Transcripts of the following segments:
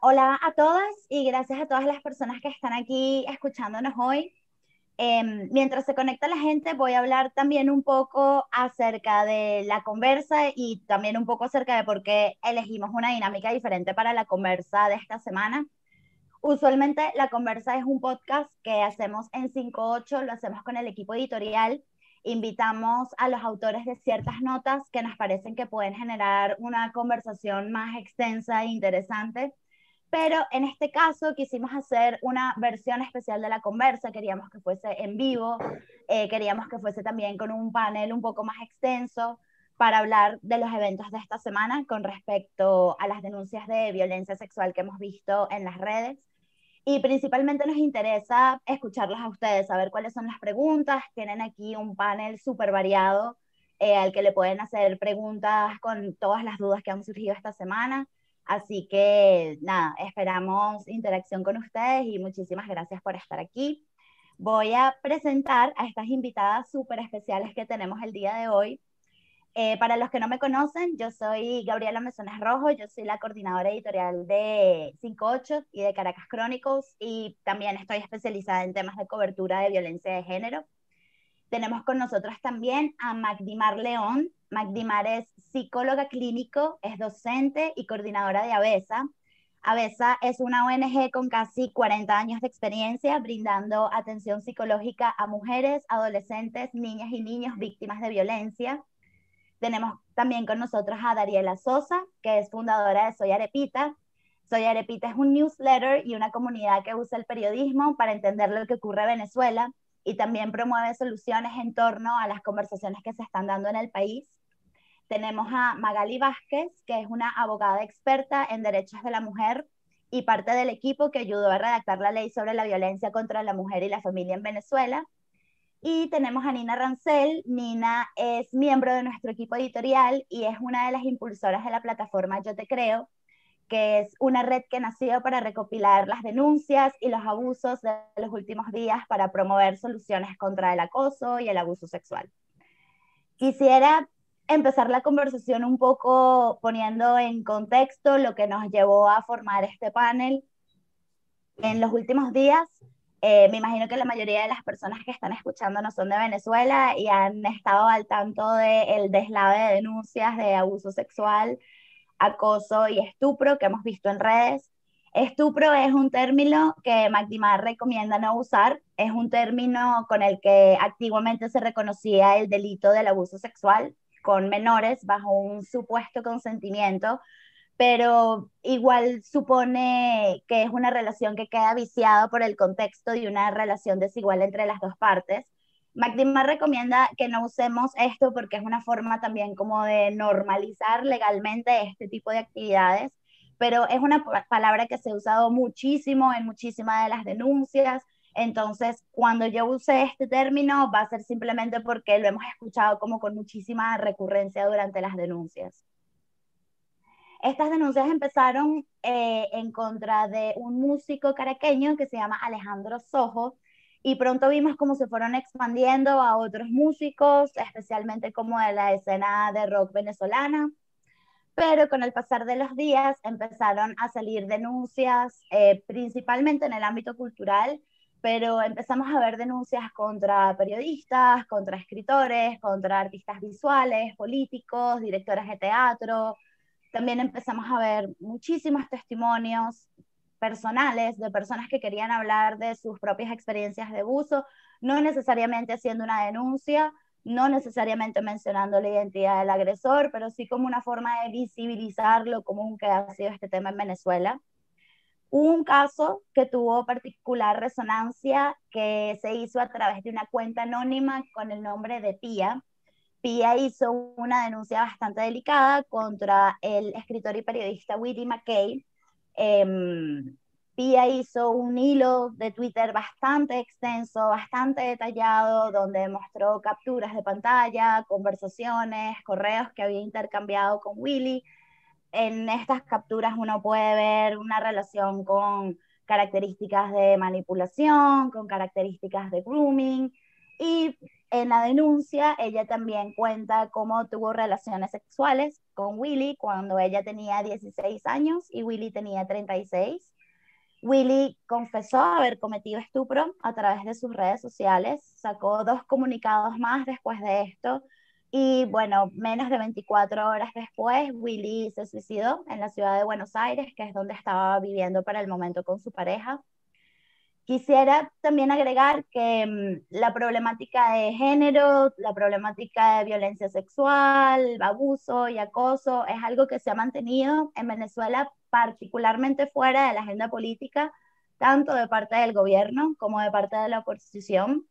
hola a todas y gracias a todas las personas que están aquí escuchándonos hoy. Em, mientras se conecta la gente, voy a hablar también un poco acerca de la conversa y también un poco acerca de por qué elegimos una dinámica diferente para la conversa de esta semana. Usualmente la conversa es un podcast que hacemos en 5.8, lo hacemos con el equipo editorial. Invitamos a los autores de ciertas notas que nos parecen que pueden generar una conversación más extensa e interesante pero en este caso quisimos hacer una versión especial de la conversa, queríamos que fuese en vivo, eh, queríamos que fuese también con un panel un poco más extenso para hablar de los eventos de esta semana con respecto a las denuncias de violencia sexual que hemos visto en las redes. Y principalmente nos interesa escucharlos a ustedes, saber cuáles son las preguntas. Tienen aquí un panel súper variado eh, al que le pueden hacer preguntas con todas las dudas que han surgido esta semana. Así que nada, esperamos interacción con ustedes y muchísimas gracias por estar aquí. Voy a presentar a estas invitadas súper especiales que tenemos el día de hoy. Eh, para los que no me conocen, yo soy Gabriela Mesones Rojo, yo soy la coordinadora editorial de 58 y de Caracas Chronicles y también estoy especializada en temas de cobertura de violencia de género. Tenemos con nosotros también a Magdimar León. Magdimar es psicóloga clínico, es docente y coordinadora de ABESA. ABESA es una ONG con casi 40 años de experiencia brindando atención psicológica a mujeres, adolescentes, niñas y niños víctimas de violencia. Tenemos también con nosotros a Dariela Sosa, que es fundadora de Soy Arepita. Soy Arepita es un newsletter y una comunidad que usa el periodismo para entender lo que ocurre en Venezuela y también promueve soluciones en torno a las conversaciones que se están dando en el país. Tenemos a Magali Vázquez, que es una abogada experta en derechos de la mujer y parte del equipo que ayudó a redactar la ley sobre la violencia contra la mujer y la familia en Venezuela. Y tenemos a Nina Rancel. Nina es miembro de nuestro equipo editorial y es una de las impulsoras de la plataforma Yo Te Creo, que es una red que nació para recopilar las denuncias y los abusos de los últimos días para promover soluciones contra el acoso y el abuso sexual. Quisiera empezar la conversación un poco poniendo en contexto lo que nos llevó a formar este panel. En los últimos días, eh, me imagino que la mayoría de las personas que están escuchando no son de Venezuela y han estado al tanto del deslave de denuncias de abuso sexual acoso y estupro que hemos visto en redes. Estupro es un término que Magdimar recomienda no usar, es un término con el que activamente se reconocía el delito del abuso sexual con menores bajo un supuesto consentimiento, pero igual supone que es una relación que queda viciada por el contexto de una relación desigual entre las dos partes Magdimar recomienda que no usemos esto porque es una forma también como de normalizar legalmente este tipo de actividades, pero es una palabra que se ha usado muchísimo en muchísimas de las denuncias. Entonces, cuando yo use este término, va a ser simplemente porque lo hemos escuchado como con muchísima recurrencia durante las denuncias. Estas denuncias empezaron eh, en contra de un músico caraqueño que se llama Alejandro Sojo, y pronto vimos cómo se fueron expandiendo a otros músicos, especialmente como de la escena de rock venezolana. Pero con el pasar de los días empezaron a salir denuncias, eh, principalmente en el ámbito cultural, pero empezamos a ver denuncias contra periodistas, contra escritores, contra artistas visuales, políticos, directores de teatro. También empezamos a ver muchísimos testimonios personales de personas que querían hablar de sus propias experiencias de abuso, no necesariamente haciendo una denuncia, no necesariamente mencionando la identidad del agresor, pero sí como una forma de visibilizar lo común que ha sido este tema en Venezuela. un caso que tuvo particular resonancia que se hizo a través de una cuenta anónima con el nombre de Pia. Pia hizo una denuncia bastante delicada contra el escritor y periodista Willie McKay, Em, Pia hizo un hilo de Twitter bastante extenso, bastante detallado, donde mostró capturas de pantalla, conversaciones, correos que había intercambiado con Willy. En estas capturas uno puede ver una relación con características de manipulación, con características de grooming, y en la denuncia ella también cuenta cómo tuvo relaciones sexuales con Willy cuando ella tenía 16 años y Willy tenía 36. Willy confesó haber cometido estupro a través de sus redes sociales, sacó dos comunicados más después de esto y bueno, menos de 24 horas después, Willy se suicidó en la ciudad de Buenos Aires, que es donde estaba viviendo para el momento con su pareja. Quisiera también agregar que mm, la problemática de género, la problemática de violencia sexual, abuso y acoso es algo que se ha mantenido en Venezuela particularmente fuera de la agenda política, tanto de parte del gobierno como de parte de la oposición.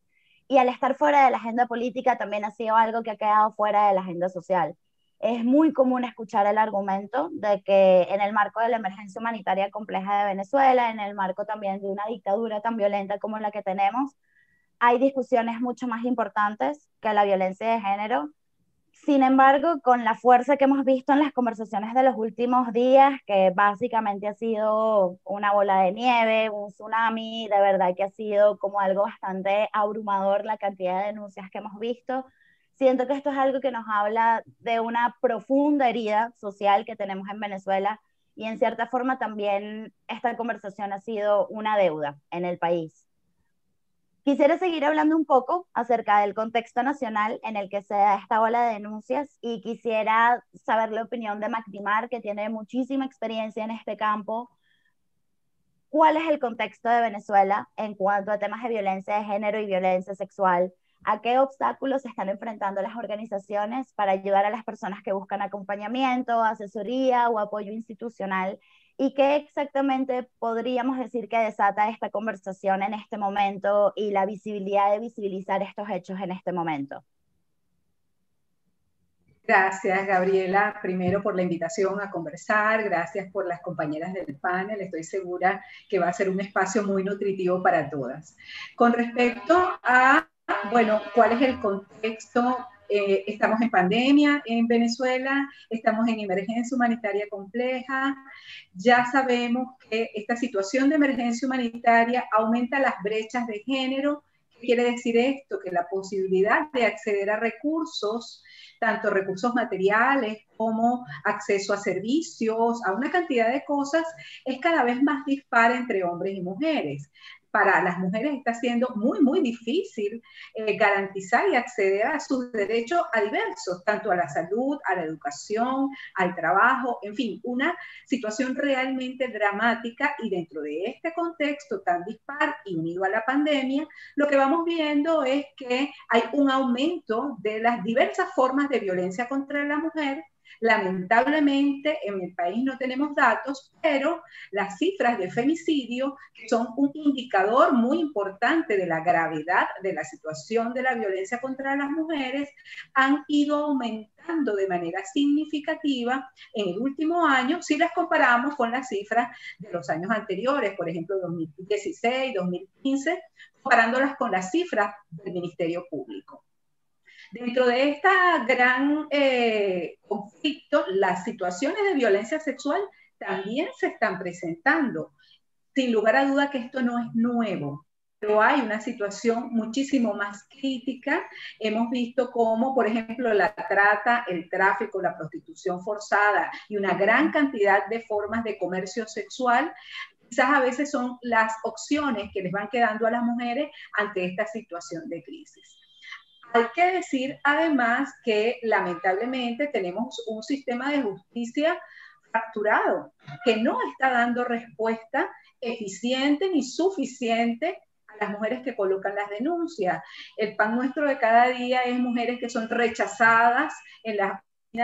Y al estar fuera de la agenda política también ha sido algo que ha quedado fuera de la agenda social es muy común escuchar el argumento de que en el marco de la emergencia humanitaria compleja de Venezuela, en el marco también de una dictadura tan violenta como la que tenemos, hay discusiones mucho más importantes que la violencia de género. Sin embargo, con la fuerza que hemos visto en las conversaciones de los últimos días, que básicamente ha sido una bola de nieve, un tsunami, de verdad que ha sido como algo bastante abrumador la cantidad de denuncias que hemos visto, Siento que esto es algo que nos habla de una profunda herida social que tenemos en Venezuela y en cierta forma también esta conversación ha sido una deuda en el país. Quisiera seguir hablando un poco acerca del contexto nacional en el que se da esta ola de denuncias y quisiera saber la opinión de Macdimar, que tiene muchísima experiencia en este campo. ¿Cuál es el contexto de Venezuela en cuanto a temas de violencia de género y violencia sexual? A qué obstáculos se están enfrentando las organizaciones para ayudar a las personas que buscan acompañamiento, asesoría o apoyo institucional y qué exactamente podríamos decir que desata esta conversación en este momento y la visibilidad de visibilizar estos hechos en este momento. Gracias, Gabriela, primero por la invitación a conversar, gracias por las compañeras del panel, estoy segura que va a ser un espacio muy nutritivo para todas. Con respecto a bueno, ¿cuál es el contexto? Eh, estamos en pandemia en Venezuela, estamos en emergencia humanitaria compleja, ya sabemos que esta situación de emergencia humanitaria aumenta las brechas de género. ¿Qué quiere decir esto? Que la posibilidad de acceder a recursos, tanto recursos materiales como acceso a servicios, a una cantidad de cosas, es cada vez más dispar entre hombres y mujeres para las mujeres está siendo muy, muy difícil eh, garantizar y acceder a sus derechos a diversos, tanto a la salud, a la educación, al trabajo, en fin, una situación realmente dramática. Y dentro de este contexto tan dispar y unido a la pandemia, lo que vamos viendo es que hay un aumento de las diversas formas de violencia contra la mujer Lamentablemente en el país no tenemos datos, pero las cifras de femicidio, son un indicador muy importante de la gravedad de la situación de la violencia contra las mujeres, han ido aumentando de manera significativa en el último año si las comparamos con las cifras de los años anteriores, por ejemplo 2016, 2015, comparándolas con las cifras del Ministerio Público. Dentro de este gran eh, conflicto, las situaciones de violencia sexual también se están presentando. Sin lugar a duda que esto no es nuevo, pero hay una situación muchísimo más crítica. Hemos visto cómo, por ejemplo, la trata, el tráfico, la prostitución forzada y una gran cantidad de formas de comercio sexual quizás a veces son las opciones que les van quedando a las mujeres ante esta situación de crisis. Hay que decir además que lamentablemente tenemos un sistema de justicia fracturado que no está dando respuesta eficiente ni suficiente a las mujeres que colocan las denuncias. El pan nuestro de cada día es mujeres que son rechazadas en las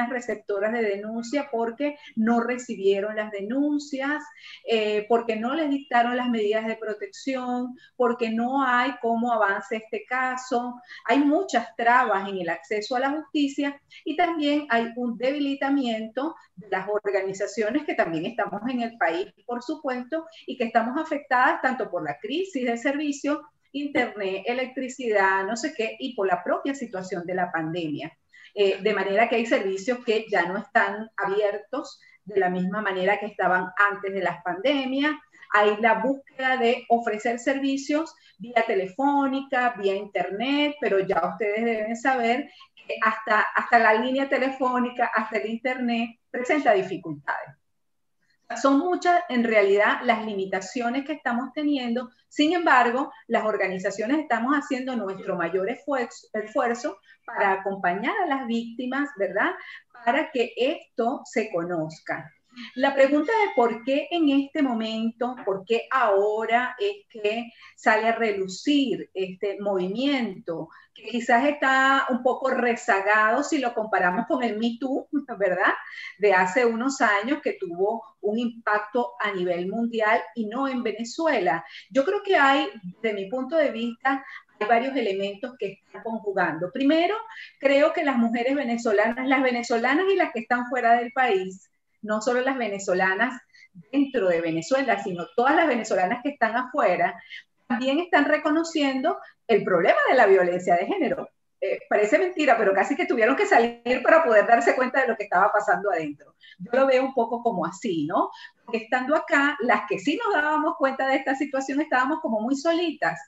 receptoras de denuncia porque no recibieron las denuncias, eh, porque no les dictaron las medidas de protección, porque no hay cómo avance este caso. Hay muchas trabas en el acceso a la justicia y también hay un debilitamiento de las organizaciones que también estamos en el país, por supuesto, y que estamos afectadas tanto por la crisis de servicio internet, electricidad, no sé qué, y por la propia situación de la pandemia. Eh, de manera que hay servicios que ya no están abiertos de la misma manera que estaban antes de las pandemias. Hay la búsqueda de ofrecer servicios vía telefónica, vía internet, pero ya ustedes deben saber que hasta, hasta la línea telefónica, hasta el internet, presenta dificultades. Son muchas en realidad las limitaciones que estamos teniendo. Sin embargo, las organizaciones estamos haciendo nuestro mayor esfuerzo, esfuerzo para acompañar a las víctimas, ¿verdad? Para que esto se conozca. La pregunta de por qué en este momento, por qué ahora es que sale a relucir este movimiento, que quizás está un poco rezagado si lo comparamos con el Me Too, ¿verdad? De hace unos años que tuvo un impacto a nivel mundial y no en Venezuela. Yo creo que hay, de mi punto de vista, hay varios elementos que están conjugando. Primero, creo que las mujeres venezolanas, las venezolanas y las que están fuera del país, no solo las venezolanas dentro de Venezuela, sino todas las venezolanas que están afuera, también están reconociendo el problema de la violencia de género. Eh, parece mentira, pero casi que tuvieron que salir para poder darse cuenta de lo que estaba pasando adentro. Yo lo veo un poco como así, ¿no? Porque estando acá, las que sí nos dábamos cuenta de esta situación estábamos como muy solitas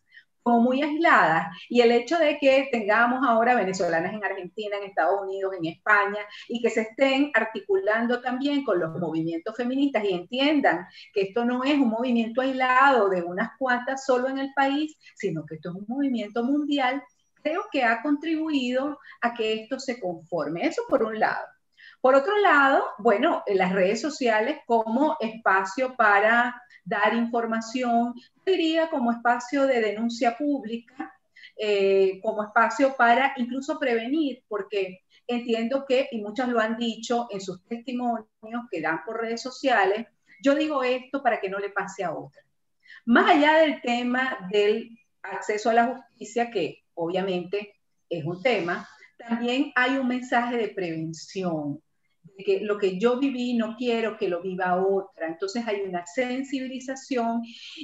como muy aisladas. Y el hecho de que tengamos ahora venezolanas en Argentina, en Estados Unidos, en España, y que se estén articulando también con los movimientos feministas y entiendan que esto no es un movimiento aislado de unas cuantas solo en el país, sino que esto es un movimiento mundial, creo que ha contribuido a que esto se conforme. Eso por un lado. Por otro lado, bueno, las redes sociales como espacio para dar información, diría como espacio de denuncia pública, eh, como espacio para incluso prevenir, porque entiendo que, y muchos lo han dicho en sus testimonios que dan por redes sociales, yo digo esto para que no le pase a otra. Más allá del tema del acceso a la justicia, que obviamente es un tema, también hay un mensaje de prevención, que lo que yo viví no quiero que lo viva otra. Entonces hay una sensibilización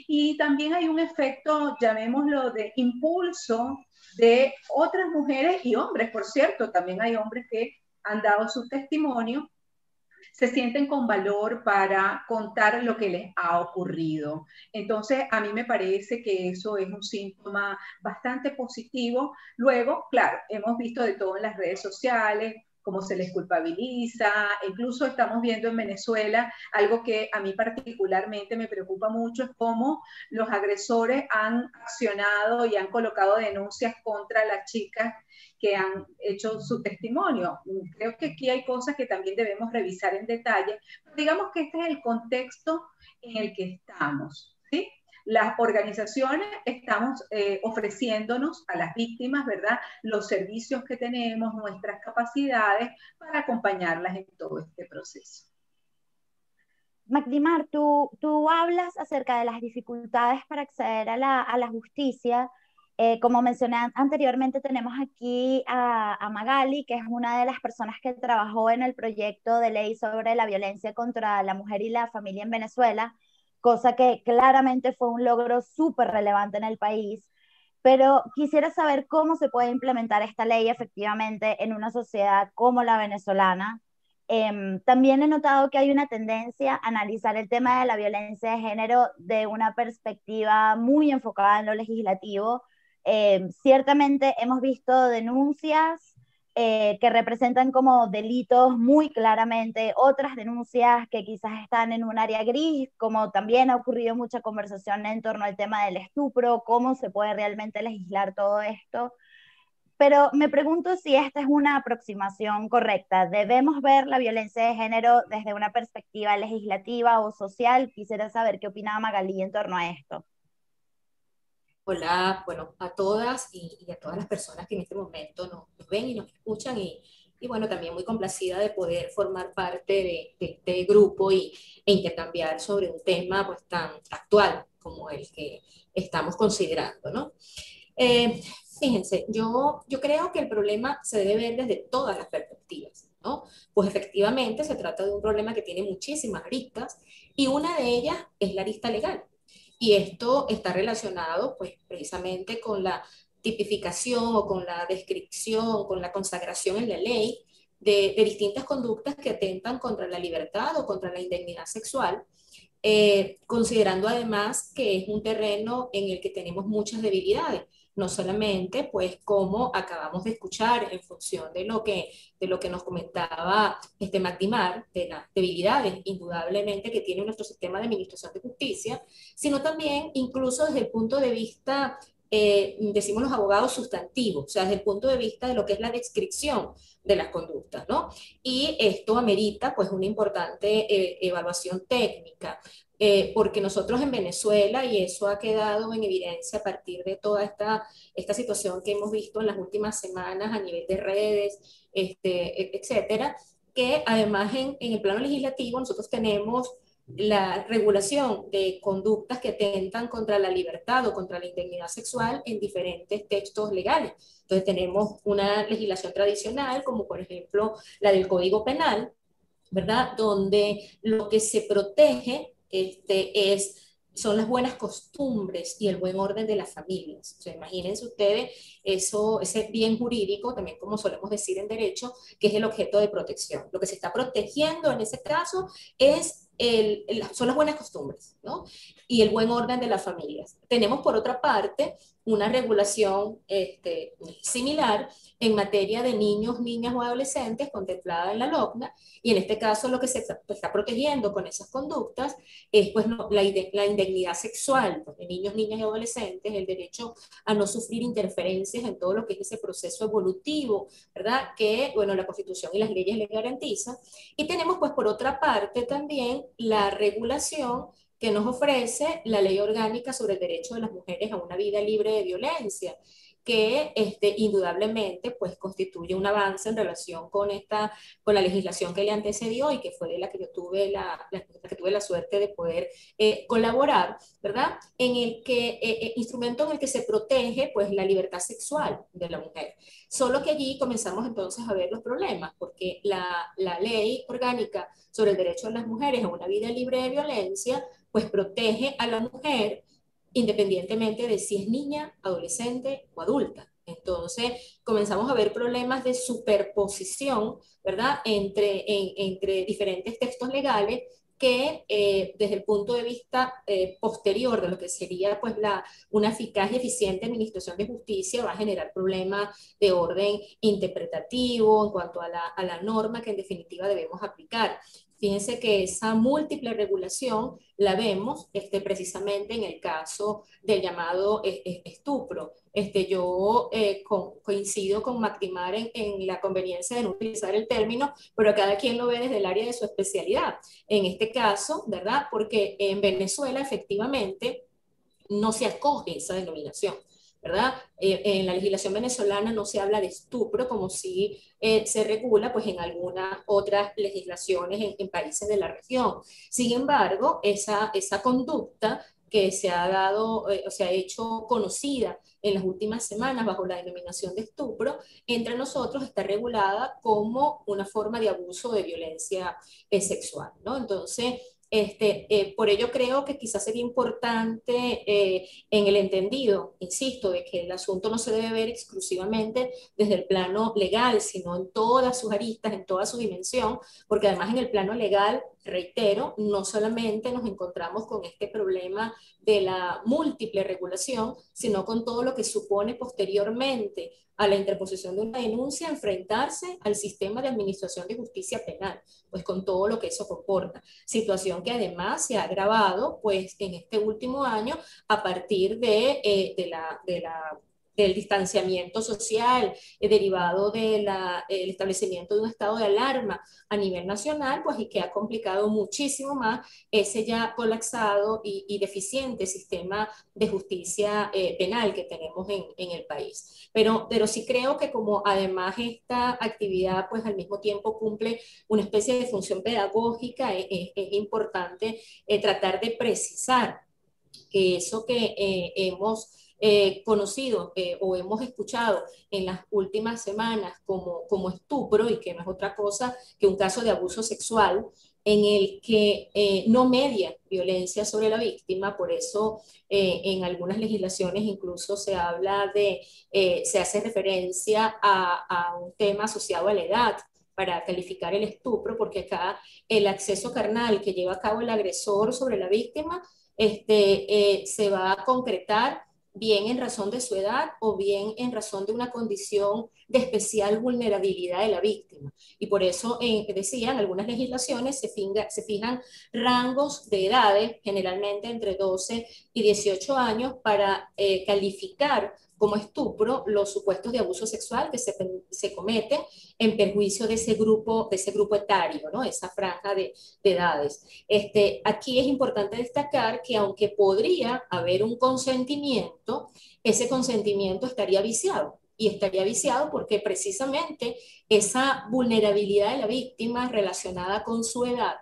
y también hay un efecto, llamémoslo, de impulso de otras mujeres y hombres, por cierto, también hay hombres que han dado su testimonio, se sienten con valor para contar lo que les ha ocurrido. Entonces, a mí me parece que eso es un síntoma bastante positivo. Luego, claro, hemos visto de todo en las redes sociales, cómo se les culpabiliza. Incluso estamos viendo en Venezuela algo que a mí particularmente me preocupa mucho, es cómo los agresores han accionado y han colocado denuncias contra las chicas que han hecho su testimonio. Creo que aquí hay cosas que también debemos revisar en detalle. digamos que este es el contexto en el que estamos las organizaciones estamos eh, ofreciéndonos a las víctimas, ¿verdad? Los servicios que tenemos, nuestras capacidades para acompañarlas en todo este proceso. Magdimar, tú, tú hablas acerca de las dificultades para acceder a la, a la justicia. Eh, como mencioné anteriormente, tenemos aquí a, a, Magali, que es una de las personas que trabajó en el proyecto de ley sobre la violencia contra la mujer y la familia en Venezuela cosa que claramente fue un logro súper relevante en el país. Pero quisiera saber cómo se puede implementar esta ley efectivamente en una sociedad como la venezolana. Em, también he notado que hay una tendencia a analizar el tema de la violencia de género de una perspectiva muy enfocada en lo legislativo. Em, ciertamente hemos visto denuncias eh, que representan como delitos muy claramente, otras denuncias que quizás están en un área gris, como también ha ocurrido mucha conversación en torno al tema del estupro, cómo se puede realmente legislar todo esto. Pero me pregunto si esta es una aproximación correcta. ¿Debemos ver la violencia de género desde una perspectiva legislativa o social? Quisiera saber qué opinaba Magalí en torno a esto. Hola, bueno, a todas y, a todas las personas que en este momento nos, ven y nos escuchan y, y, bueno, también muy complacida de poder formar parte de, este grupo y, e intercambiar sobre un tema pues tan actual como el que estamos considerando, ¿no? Eh, fíjense, yo, yo creo que el problema se debe ver desde todas las perspectivas, ¿no? Pues efectivamente se trata de un problema que tiene muchísimas aristas y una de ellas es la arista legal. Y esto está relacionado pues precisamente con la tipificación o con la descripción, con la consagración en la ley de, distintas conductas que atentan contra la libertad o contra la indemnidad sexual, eh, considerando además que es un terreno en el que tenemos muchas debilidades no solamente, pues, como acabamos de escuchar en función de lo que, de lo que nos comentaba este Magdimar, de las debilidades indudablemente que tiene nuestro sistema de administración de justicia, sino también incluso desde el punto de vista eh, decimos los abogados sustantivos, o sea, desde el punto de vista de lo que es la descripción de las conductas, ¿no? Y esto amerita, pues, una importante eh, evaluación técnica, eh, porque nosotros en Venezuela, y eso ha quedado en evidencia a partir de toda esta, esta situación que hemos visto en las últimas semanas a nivel de redes, este, e, etcétera, que además en, en el plano legislativo nosotros tenemos la regulación de conductas que atentan contra la libertad o contra la integridad sexual en diferentes textos legales. Entonces tenemos una legislación tradicional, como por ejemplo la del Código Penal, ¿verdad? Donde lo que se protege este, es, son las buenas costumbres y el buen orden de las familias. O sea, imagínense ustedes eso, ese bien jurídico, también como solemos decir en derecho, que es el objeto de protección. Lo que se está protegiendo en ese caso es el, son las buenas costumbres ¿no? y el buen orden de las familias. Tenemos por otra parte una regulación este, similar en materia de niños, niñas o adolescentes contemplada en la LOCNA, y en este caso lo que se está, pues, protegiendo con esas conductas es pues, la, la, indignidad sexual de niños, niñas y adolescentes, el derecho a no sufrir interferencias en todo lo que es ese proceso evolutivo, ¿verdad? Que, bueno, la Constitución y las leyes le garantizan. Y tenemos, pues, por otra parte también la regulación que nos ofrece la ley orgánica sobre el derecho de las mujeres a una vida libre de violencia que este, indudablemente pues, constituye un avance en relación con, esta, con la legislación que le antecedió y que fue la que yo tuve la, que tuve la suerte de poder eh, colaborar, ¿verdad? En el que, eh, eh, instrumento en el que se protege pues, la libertad sexual de la mujer. Solo que allí comenzamos entonces a ver los problemas, porque la, la ley orgánica sobre el derecho de las mujeres a una vida libre de violencia, pues protege a la mujer independientemente de si es niña, adolescente o adulta. Entonces, comenzamos a ver problemas de superposición, ¿verdad?, entre, diferentes textos legales que eh, desde el punto de vista eh, posterior de lo que sería pues una eficaz y eficiente administración de justicia va a generar problemas de orden interpretativo en cuanto a la, a la norma que en definitiva debemos aplicar. Fíjense que esa múltiple regulación la vemos este, precisamente en el caso del llamado eh, eh, estupro. Este, yo eh, coincido con Mactimar en, en, la conveniencia de no utilizar el término, pero cada quien lo ve desde el área de su especialidad. En este caso, ¿verdad? Porque en Venezuela efectivamente no se acoge esa denominación. ¿Verdad? Eh, en la legislación venezolana no se habla de estupro como si eh, se regula pues en algunas otras legislaciones en, países de la región. Sin embargo, esa, esa conducta que se ha dado eh, o se ha hecho conocida en las últimas semanas bajo la denominación de estupro, entre nosotros está regulada como una forma de abuso de violencia sexual, ¿no? Entonces, este, eh, por ello creo que quizás sería importante eh, en el entendido, insisto, de que el asunto no se debe ver exclusivamente desde el plano legal, sino en todas sus aristas, en toda su dimensión, porque además en el plano legal, reitero, no solamente nos encontramos con este problema de la múltiple regulación, sino con todo lo que supone posteriormente a la interposición de una denuncia, enfrentarse al sistema de administración de justicia penal, pues con todo lo que eso comporta. Situación que además se ha agravado, pues en este último año, a partir de, eh, de, la, de la del distanciamiento social eh, derivado del establecimiento de un estado de alarma a nivel nacional, pues y que ha complicado muchísimo más ese ya colapsado y, deficiente sistema de justicia eh, penal que tenemos en, el país. Pero, pero sí creo que como además esta actividad pues al mismo tiempo cumple una especie de función pedagógica, es, importante eh, tratar de precisar que eso que hemos eh, conocido eh, o hemos escuchado en las últimas semanas como, como estupro y que no es otra cosa que un caso de abuso sexual en el que eh, no media violencia sobre la víctima, por eso en algunas legislaciones incluso se habla de, se hace referencia a, a un tema asociado a la edad, para calificar el estupro, porque acá el acceso carnal que lleva a cabo el agresor sobre la víctima este, eh, se va a concretar bien en razón de su edad o bien en razón de una condición de especial vulnerabilidad de la víctima. Y por eso, eh, decían, algunas legislaciones se, fijan rangos de edades, generalmente entre 12 y 18 años, para eh, calificar como estupro los supuestos de abuso sexual que se, se, cometen en perjuicio de ese grupo, de ese grupo etario, ¿no? esa franja de, de, edades. Este, aquí es importante destacar que aunque podría haber un consentimiento, ese consentimiento estaría viciado. Y estaría viciado porque precisamente esa vulnerabilidad de la víctima relacionada con su edad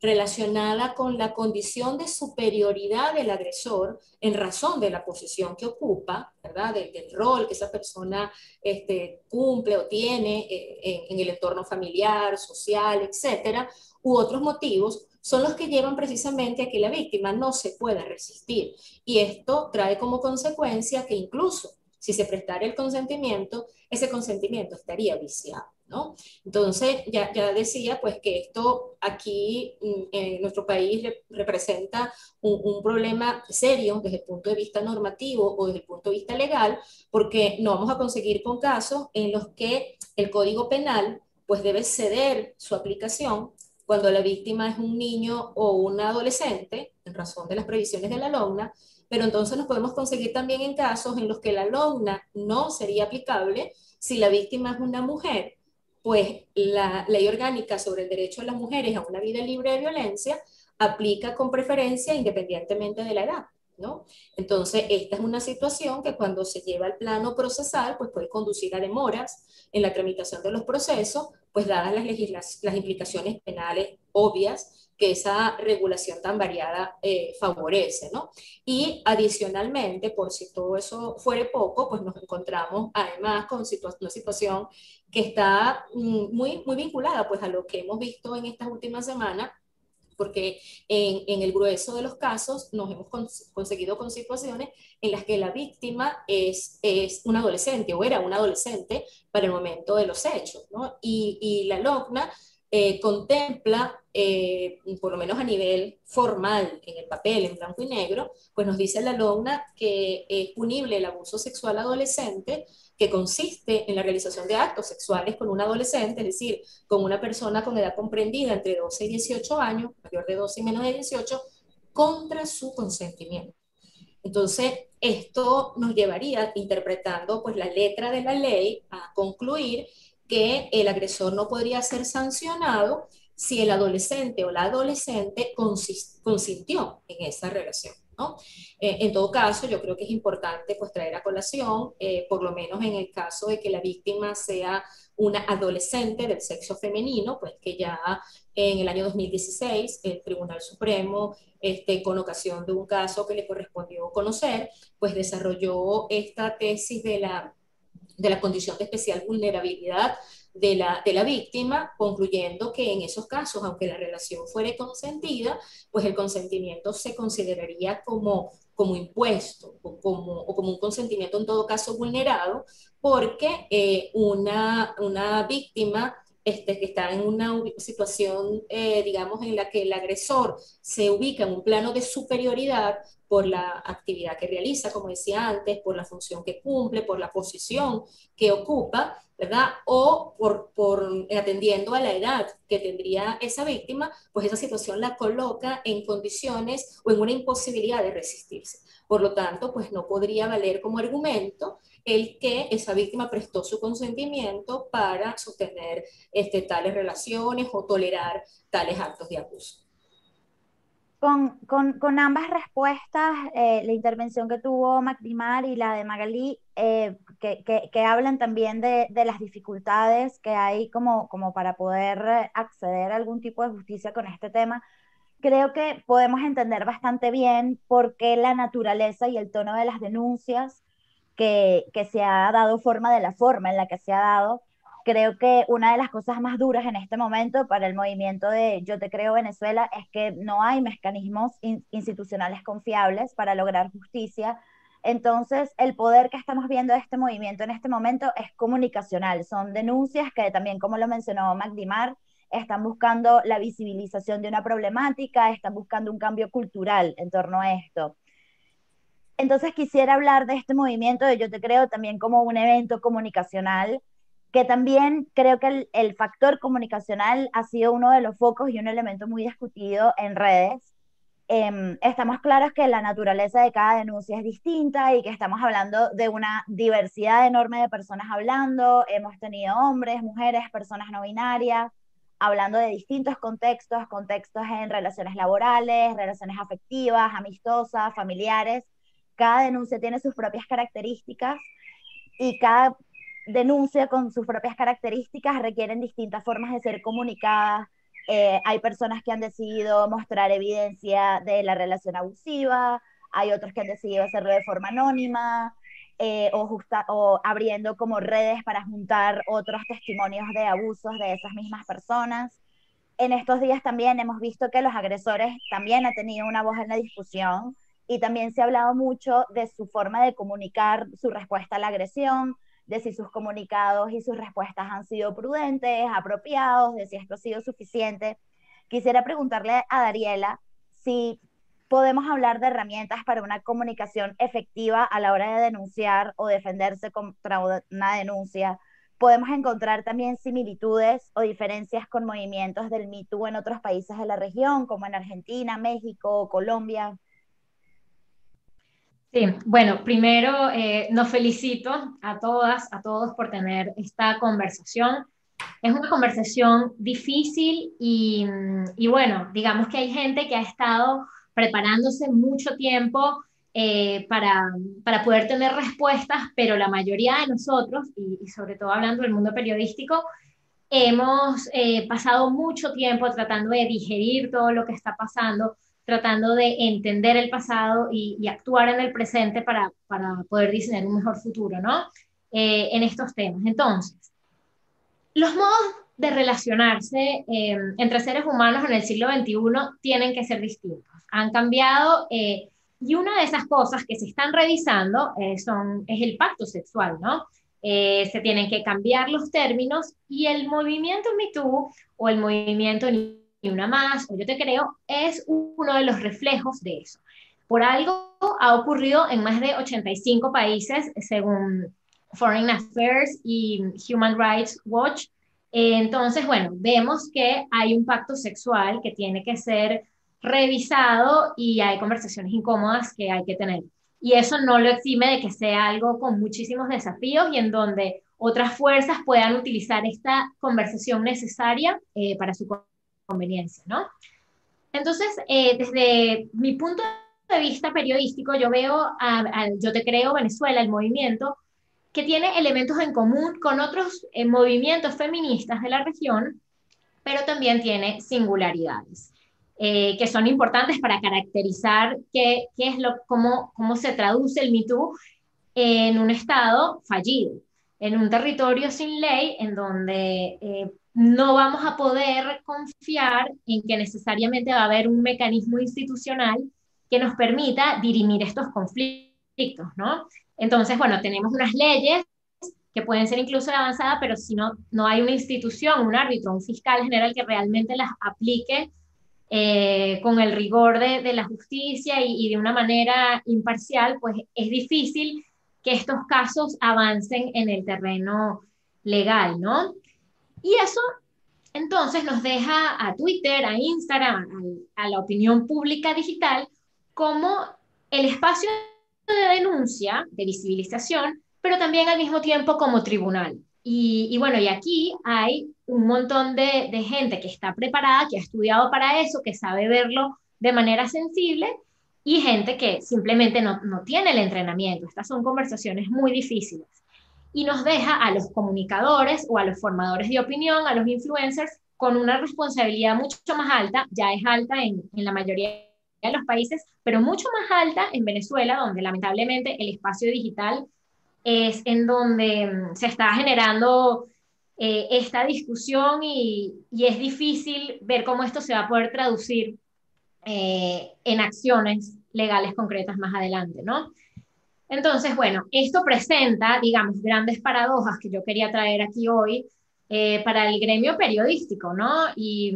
relacionada con la condición de superioridad del agresor en razón de la posición que ocupa, ¿verdad? Del, rol que esa persona este, cumple o tiene eh, en, en, el entorno familiar, social, etcétera, u otros motivos, son los que llevan precisamente a que la víctima no se pueda resistir. Y esto trae como consecuencia que incluso si se prestara el consentimiento, ese consentimiento estaría viciado. ¿No? Entonces, ya, ya decía pues que esto aquí mm, en nuestro país representa un, problema serio desde el punto de vista normativo o desde el punto de vista legal, porque no vamos a conseguir con casos en los que el Código Penal pues debe ceder su aplicación cuando la víctima es un niño o un adolescente, en razón de las previsiones de la LOGNA, pero entonces nos podemos conseguir también en casos en los que la LOGNA no sería aplicable si la víctima es una mujer pues la ley orgánica sobre el derecho de las mujeres a una vida libre de violencia aplica con preferencia independientemente de la edad. ¿No? Entonces, esta es una situación que cuando se lleva al plano procesal, pues puede conducir a demoras en la tramitación de los procesos, pues dadas las, las implicaciones penales obvias que esa regulación tan variada eh, favorece, ¿no? Y adicionalmente, por si todo eso fuere poco, pues nos encontramos además con una situación que está mm, muy, muy vinculada pues a lo que hemos visto en estas últimas semanas, porque en, en, el grueso de los casos nos hemos conseguido con situaciones en las que la víctima es, es un adolescente o era un adolescente para el momento de los hechos, ¿no? Y, y la LOCNA eh, contempla, eh, por lo menos a nivel formal, en el papel, en blanco y negro, pues nos dice la LOGNA que es punible el abuso sexual adolescente que consiste en la realización de actos sexuales con un adolescente, es decir, con una persona con edad comprendida entre 12 y 18 años, mayor de 12 y menos de 18, contra su consentimiento. Entonces, esto nos llevaría, interpretando pues la letra de la ley, a concluir que el agresor no podría ser sancionado si el adolescente o la adolescente consintió en esa relación. ¿no? Eh, en todo caso, yo creo que es importante pues, traer a colación, eh, por lo menos en el caso de que la víctima sea una adolescente del sexo femenino, pues que ya en el año 2016 el Tribunal Supremo, este, con ocasión de un caso que le correspondió conocer, pues desarrolló esta tesis de la de la condición de especial vulnerabilidad de la, de la víctima, concluyendo que en esos casos, aunque la relación fuera consentida, pues el consentimiento se consideraría como, como impuesto o como, o como un consentimiento en todo caso vulnerado, porque eh, una, una víctima este, que está en una situación, eh, digamos, en la que el agresor se ubica en un plano de superioridad por la actividad que realiza, como decía antes, por la función que cumple, por la posición que ocupa, ¿verdad? O por, por atendiendo a la edad que tendría esa víctima, pues esa situación la coloca en condiciones o en una imposibilidad de resistirse. Por lo tanto, pues no podría valer como argumento el que esa víctima prestó su consentimiento para sostener este, tales relaciones o tolerar tales actos de abuso. Con, con, ambas respuestas, eh, la intervención que tuvo Macrimar y la de Magalí, eh, que, que, hablan también de, de, las dificultades que hay como, como para poder acceder a algún tipo de justicia con este tema, creo que podemos entender bastante bien por qué la naturaleza y el tono de las denuncias que, que, se ha dado forma de la forma en la que se ha dado. Creo que una de las cosas más duras en este momento para el movimiento de Yo Te Creo Venezuela es que no hay mecanismos in institucionales confiables para lograr justicia Entonces, el poder que estamos viendo de este movimiento en este momento es comunicacional. Son denuncias que también, como lo mencionó Magdimar, están buscando la visibilización de una problemática, están buscando un cambio cultural en torno a esto. Entonces quisiera hablar de este movimiento de Yo Te Creo también como un evento comunicacional, que también creo que el, factor comunicacional ha sido uno de los focos y un elemento muy discutido en redes. Em, estamos claros que la naturaleza de cada denuncia es distinta y que estamos hablando de una diversidad enorme de personas hablando. Hemos tenido hombres, mujeres, personas no binarias, hablando de distintos contextos, contextos en relaciones laborales, relaciones afectivas, amistosas, familiares. Cada denuncia tiene sus propias características y cada denuncia con sus propias características requieren distintas formas de ser comunicadas. Eh, hay personas que han decidido mostrar evidencia de la relación abusiva, hay otros que han decidido hacerlo de forma anónima, eh, o, o abriendo como redes para juntar otros testimonios de abusos de esas mismas personas. En estos días también hemos visto que los agresores también han tenido una voz en la discusión y también se ha hablado mucho de su forma de comunicar su respuesta a la agresión, de si sus comunicados y sus respuestas han sido prudentes, apropiados, de si esto ha sido suficiente. Quisiera preguntarle a Dariela si podemos hablar de herramientas para una comunicación efectiva a la hora de denunciar o defenderse contra una denuncia. Podemos encontrar también similitudes o diferencias con movimientos del Me en otros países de la región, como en Argentina, México, Colombia. Sí, bueno, primero eh, nos felicito a todas, a todos por tener esta conversación. Es una conversación difícil y, y bueno, digamos que hay gente que ha estado preparándose mucho tiempo eh, para, para, poder tener respuestas, pero la mayoría de nosotros, y, sobre todo hablando del mundo periodístico, hemos eh, pasado mucho tiempo tratando de digerir todo lo que está pasando, tratando de entender el pasado y, actuar en el presente para, para, poder diseñar un mejor futuro, ¿no? Eh, en estos temas. Entonces, los modos de relacionarse entre seres humanos en el siglo XXI tienen que ser distintos han cambiado eh, y una de esas cosas que se están revisando eh, son, es el pacto sexual, ¿no? Eh, se tienen que cambiar los términos y el movimiento MeToo o el movimiento Ni Una Más, o Yo Te Creo, es uno de los reflejos de eso. Por algo ha ocurrido en más de 85 países, según Foreign Affairs y Human Rights Watch. Entonces, bueno, vemos que hay un pacto sexual que tiene que ser revisado y hay conversaciones incómodas que hay que tener. Y eso no lo exime de que sea algo con muchísimos desafíos y en donde otras fuerzas puedan utilizar esta conversación necesaria eh, para su conveniencia, ¿no? Entonces, eh, desde mi punto de vista periodístico, yo veo, yo te creo Venezuela, el movimiento, que tiene elementos en común con otros eh, movimientos feministas de la región, pero también tiene singularidades. Eh, que son importantes para caracterizar qué, qué es lo, cómo, cómo se traduce el MeToo en un estado fallido, en un territorio sin ley, en donde eh, no vamos a poder confiar en que necesariamente va a haber un mecanismo institucional que nos permita dirimir estos conflictos, ¿no? Entonces, bueno, tenemos unas leyes que pueden ser incluso avanzadas, pero si no, no hay una institución, un árbitro, un fiscal general que realmente las aplique eh, con el rigor de, la justicia y, de una manera imparcial, pues es difícil que estos casos avancen en el terreno legal, ¿no? Y eso entonces nos deja a Twitter, a Instagram, a, a la opinión pública digital como el espacio de denuncia, de visibilización, pero también al mismo tiempo como tribunal. Y, bueno, y aquí hay un montón de, gente que está preparada, que ha estudiado para eso, que sabe verlo de manera sensible y gente que simplemente no, no tiene el entrenamiento. Estas son conversaciones muy difíciles. Y nos deja a los comunicadores o a los formadores de opinión, a los influencers, con una responsabilidad mucho más alta, ya es alta en, en la mayoría de los países, pero mucho más alta en Venezuela, donde lamentablemente el espacio digital es en donde mm, se está generando eh, esta discusión y, es difícil ver cómo esto se va a poder traducir eh, en acciones legales concretas más adelante, ¿no? Entonces, bueno, esto presenta, digamos, grandes paradojas que yo quería traer aquí hoy eh, para el gremio periodístico, ¿no? Y,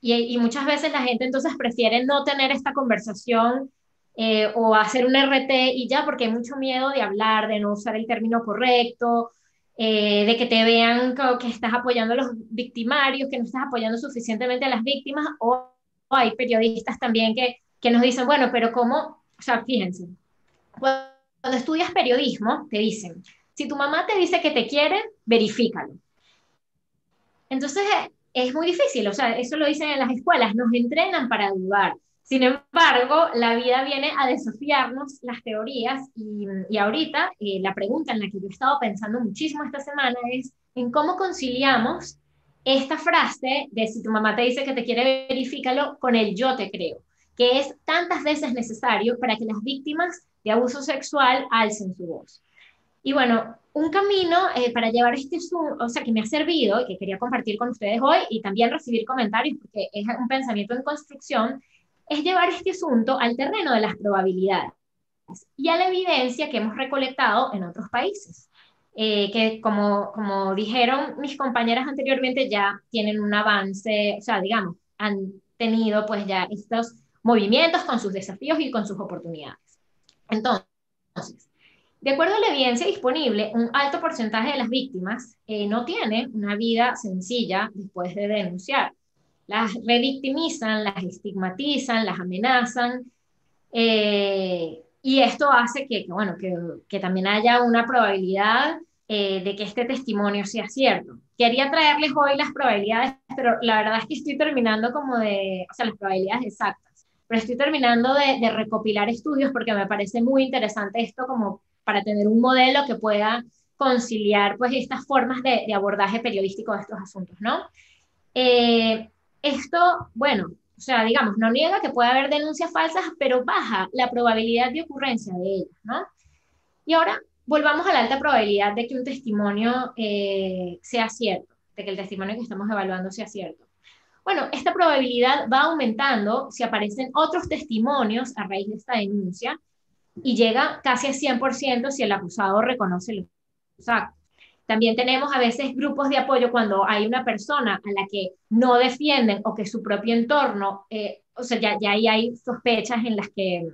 y, muchas veces la gente entonces prefiere no tener esta conversación eh, o hacer un RT y ya, porque hay mucho miedo de hablar, de no usar el término correcto, eh, de que te vean que estás apoyando a los victimarios, que no estás apoyando suficientemente a las víctimas, o, o hay periodistas también que, que nos dicen, bueno, pero ¿cómo? O sea, fíjense, cuando estudias periodismo, te dicen, si tu mamá te dice que te quiere, verifícalo. Entonces es muy difícil, o sea, eso lo dicen en las escuelas, nos entrenan para dudar. Sin embargo, la vida viene a desafiarnos las teorías y, y ahorita eh, la pregunta en la que yo he estado pensando muchísimo esta semana es en cómo conciliamos esta frase de si tu mamá te dice que te quiere, verifícalo con el yo te creo, que es tantas veces necesario para que las víctimas de abuso sexual alcen su voz. Y bueno, un camino eh, para llevar este o sea, que me ha servido y que quería compartir con ustedes hoy y también recibir comentarios porque es un pensamiento en construcción, es llevar este asunto al terreno de las probabilidades y a la evidencia que hemos recolectado en otros países, eh, que como, como dijeron mis compañeras anteriormente, ya tienen un avance, o sea, digamos, han tenido pues ya estos movimientos con sus desafíos y con sus oportunidades. Entonces, de acuerdo a la evidencia disponible, un alto porcentaje de las víctimas eh, no tienen una vida sencilla después de denunciar. Las revictimizan, las estigmatizan, las amenazan, eh, y esto hace que, bueno, que, también haya una probabilidad eh, de que este testimonio sea cierto. Quería traerles hoy las probabilidades, pero la verdad es que estoy terminando como de, o sea, las probabilidades exactas, pero estoy terminando de, de recopilar estudios porque me parece muy interesante esto como para tener un modelo que pueda conciliar pues estas formas de, abordaje periodístico de estos asuntos, ¿no? Eh, esto, bueno, o sea, digamos, no niega que pueda haber denuncias falsas, pero baja la probabilidad de ocurrencia de ellas, ¿no? Y ahora volvamos a la alta probabilidad de que un testimonio eh, sea cierto, de que el testimonio que estamos evaluando sea cierto. Bueno, esta probabilidad va aumentando si aparecen otros testimonios a raíz de esta denuncia y llega casi al 100% si el acusado reconoce los actos. También tenemos a veces grupos de apoyo cuando hay una persona a la que no defienden o que su propio entorno, eh, o sea, ya, ya ahí hay sospechas en las que,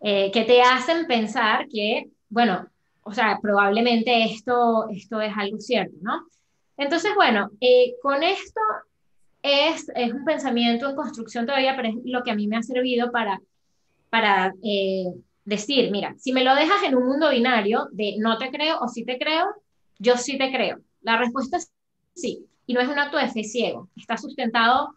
eh, que te hacen pensar que, bueno, o sea, probablemente esto, esto es algo cierto, ¿no? Entonces, bueno, eh, con esto es, es un pensamiento en construcción todavía, pero es lo que a mí me ha servido para, para decir, mira, si me lo dejas en un mundo binario de no te creo o sí te creo, yo sí te creo. La respuesta es sí. Y no es un acto de fe ciego, está sustentado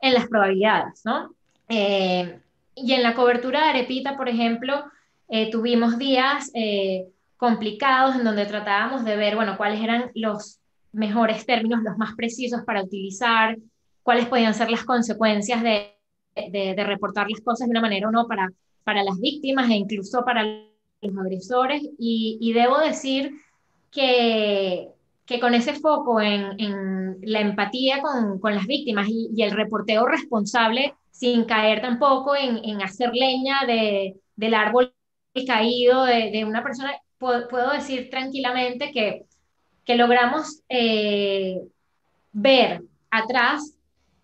en las probabilidades, ¿no? Eh, y en la cobertura de Arepita, por ejemplo, eh, tuvimos días eh, complicados en donde tratábamos de ver, bueno, cuáles eran los mejores términos, los más precisos para utilizar, cuáles podían ser las consecuencias de, de, de reportar las cosas de una manera o no para para las víctimas e incluso para los agresores. Y, debo decir que, que, con ese foco en, en la empatía con, con, las víctimas y, el reporteo responsable, sin caer tampoco en, en hacer leña de, del árbol caído de, de una persona, puedo, puedo, decir tranquilamente que, que logramos eh, ver atrás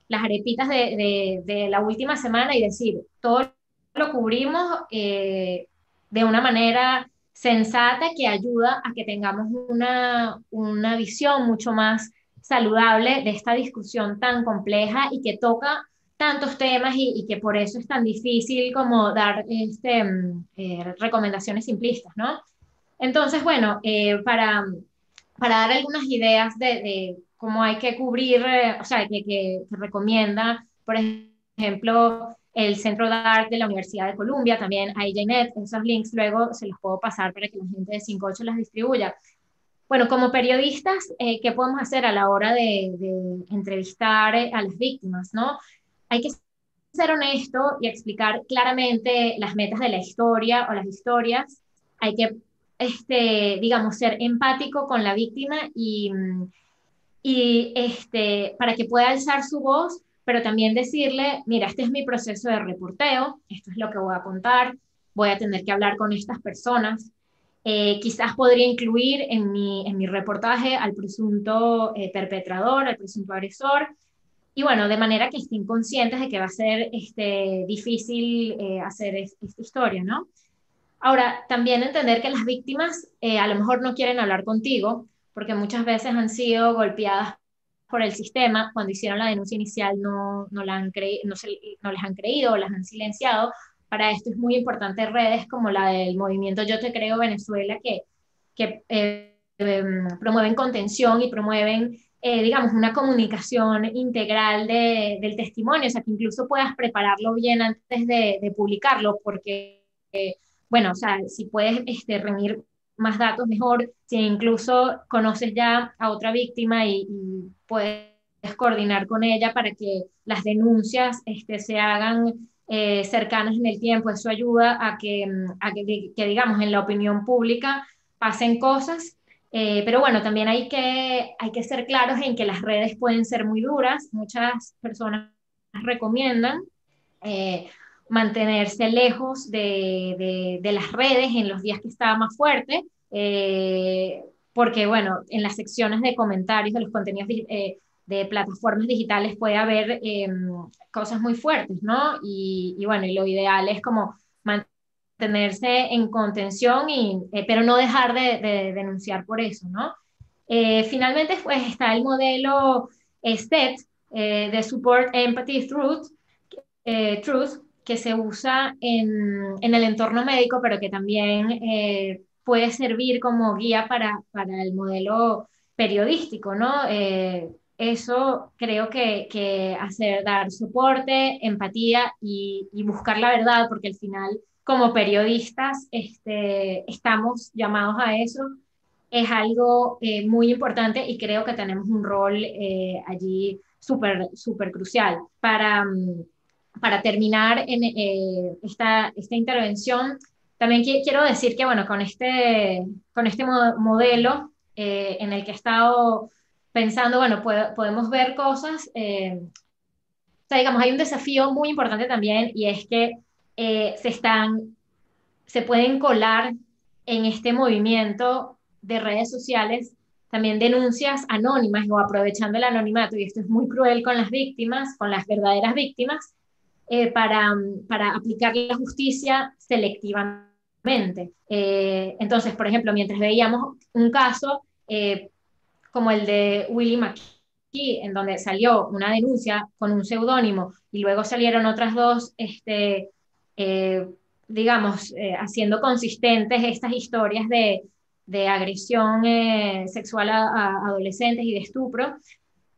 las arepitas de, de, la última semana y decir, todo lo cubrimos eh, de una manera sensata que ayuda a que tengamos una, una visión mucho más saludable de esta discusión tan compleja y que toca tantos temas y, que por eso es tan difícil como dar este, mm, eh, recomendaciones simplistas, ¿no? Entonces, bueno, eh, para, para dar algunas ideas de, cómo hay que cubrir, o sea, que, que recomienda, por ejemplo, el Centro de Arte de la Universidad de Columbia, también hay JNet, esos links luego se los puedo pasar para que la gente de 58 las distribuya. Bueno, como periodistas, eh, ¿qué podemos hacer a la hora de, entrevistar eh, a las víctimas? ¿no? Hay que ser honesto y explicar claramente las metas de la historia o las historias. Hay que, este, digamos, ser empático con la víctima y, y este, para que pueda alzar su voz pero también decirle, mira, este es mi proceso de reporteo, esto es lo que voy a contar, voy a tener que hablar con estas personas. Eh, quizás podría incluir en mi, en mi reportaje al presunto eh, perpetrador, al presunto agresor, y bueno, de manera que estén conscientes de que va a ser este, difícil eh, hacer esta historia, ¿no? Ahora, también entender que las víctimas a lo mejor no quieren hablar contigo, porque muchas veces han sido golpeadas por el sistema, cuando hicieron la denuncia inicial no, no, la han no, se, no les han creído o las han silenciado, para esto es muy importante redes como la del movimiento Yo Te Creo Venezuela, que, que eh, em, promueven contención y promueven, eh, digamos, una comunicación integral de, del testimonio, o sea, que incluso puedas prepararlo bien antes de, de publicarlo, porque, eh, bueno, o sea, si puedes este, reunir más datos, mejor, si incluso conoces ya a otra víctima y, puedes coordinar con ella para que las denuncias este, se hagan eh, cercanas en el tiempo, eso ayuda a que, a que, digamos, en la opinión pública pasen cosas. Eh, pero bueno, también hay que, hay que ser claros en que las redes pueden ser muy duras. Muchas personas recomiendan eh, mantenerse lejos de, de, las redes en los días que estaba más fuerte, porque bueno, en las secciones de comentarios de los contenidos de plataformas digitales puede haber em, cosas muy fuertes, ¿no? Y, bueno, y lo ideal es como mantenerse en contención, y, eh, pero no dejar de, denunciar por eso, ¿no? Eh, finalmente, pues está el modelo STET eh, de Support Empathy Truth, Truth que se usa en, en, el entorno médico, pero que también puede servir como guía para, para el modelo periodístico, ¿no? eso creo que, que, hacer, dar soporte, empatía y, buscar la verdad, porque al final, como periodistas, este, estamos llamados a eso, es algo eh, muy importante y creo que tenemos un rol eh, allí súper, súper crucial. Para, mm, para terminar eh, esta, intervención, también quiero decir que, bueno, con este, este modelo en el que he estado pensando, bueno, podemos ver cosas, eh, digamos, hay un desafío muy importante también y es que eh, se pueden colar en este movimiento de redes sociales también denuncias anónimas o aprovechando el anonimato, y esto es muy cruel con las víctimas, con las verdaderas víctimas, eh, para, para aplicar la justicia selectivamente. entonces, por ejemplo, mientras veíamos un caso, como el de Willie McKee, en donde salió una denuncia con un seudónimo y luego salieron otras dos, este, eh, digamos, eh, haciendo consistentes estas historias de, de agresión eh, sexual a, adolescentes y de estupro.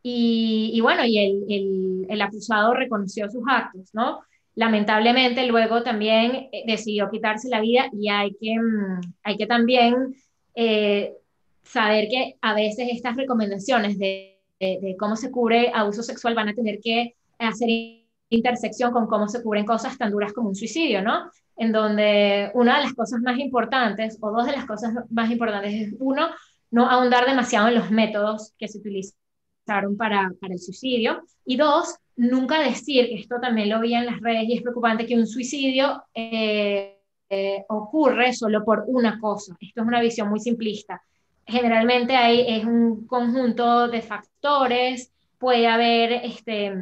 Y, y bueno, y el, el, el, acusado reconoció sus actos, ¿no? Lamentablemente luego también decidió quitarse la vida y hay que, mm, hay que también saber que a veces estas recomendaciones de, de, cómo se cubre abuso sexual van a tener que hacer intersección con cómo se cubren cosas tan duras como un suicidio, ¿no? En donde una de las cosas más importantes, o dos de las cosas más importantes, es uno, no ahondar demasiado en los métodos que se para, para el suicidio, y dos, nunca decir, que esto también lo vi en las redes y es preocupante, que un suicidio eh, eh, ocurre solo por una cosa. Esto es una visión muy simplista generalmente hay, es un conjunto de factores, puede haber este,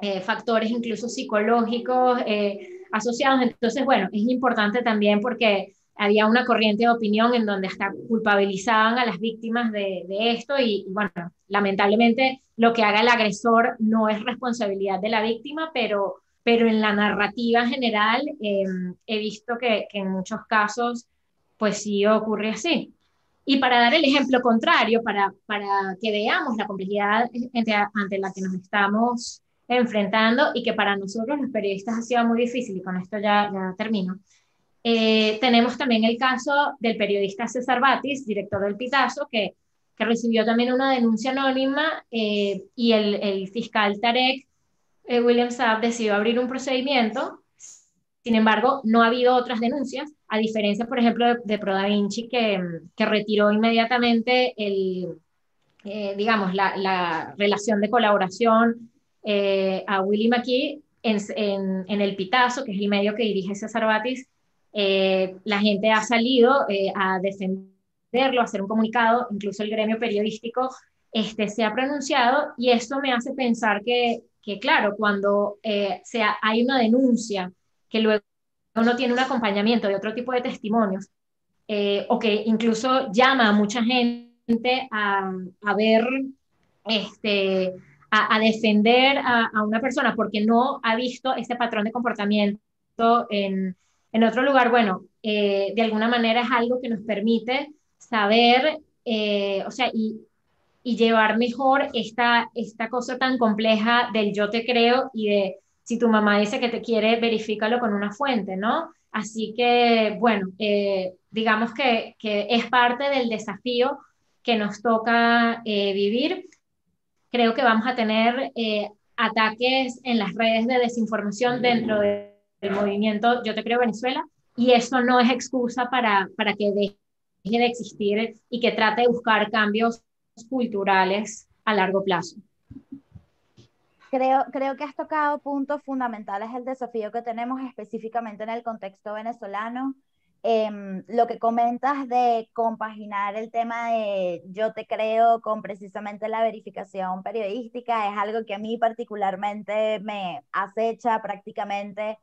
eh, factores incluso psicológicos eh, asociados. Entonces, bueno, es importante también porque había una corriente de opinión en donde hasta culpabilizaban a las víctimas de, de esto y, bueno, lamentablemente lo que haga el agresor no es responsabilidad de la víctima, pero, pero en la narrativa general em, he visto que, que en muchos casos pues sí ocurre así. Y para dar el ejemplo contrario, para, para que veamos la complejidad ante, la que nos estamos enfrentando y que para nosotros los periodistas ha sido muy difícil, y con esto ya, ya termino, eh, tenemos también el caso del periodista César Batis, director del Pitazo, que, que recibió también una denuncia anónima eh, y el, el, fiscal Tarek eh, William Saab decidió abrir un procedimiento. Sin embargo, no ha habido otras denuncias a diferencia, por ejemplo, de, de Pro Da Vinci, que, que retiró inmediatamente el, eh, digamos, la, la, relación de colaboración eh, a Willy McKee en, en, en, El Pitazo, que es el medio que dirige César Batis, eh, la gente ha salido eh, a defenderlo, a hacer un comunicado, incluso el gremio periodístico este, se ha pronunciado y esto me hace pensar que, que claro, cuando eh, sea, hay una denuncia que luego uno tiene un acompañamiento de otro tipo de testimonios, o que incluso llama a mucha gente a, a ver, este, a, defender a, a, una persona porque no ha visto este patrón de comportamiento en, en otro lugar, bueno, eh, de alguna manera es algo que nos permite saber, eh, o sea, y, y, llevar mejor esta, esta cosa tan compleja del yo te creo y de si tu mamá dice que te quiere, verifícalo con una fuente, ¿no? Así que, bueno, eh, digamos que, que, es parte del desafío que nos toca vivir. Creo que vamos a tener ataques en las redes de desinformación dentro de el movimiento Yo Te Creo Venezuela, y eso no es excusa para, para que deje de existir y que trate de buscar cambios culturales a largo plazo. Creo, creo que has tocado puntos fundamentales el desafío que tenemos específicamente en el contexto venezolano. Eh, lo que comentas de compaginar el tema de yo te creo con precisamente la verificación periodística es algo que a mí particularmente me acecha prácticamente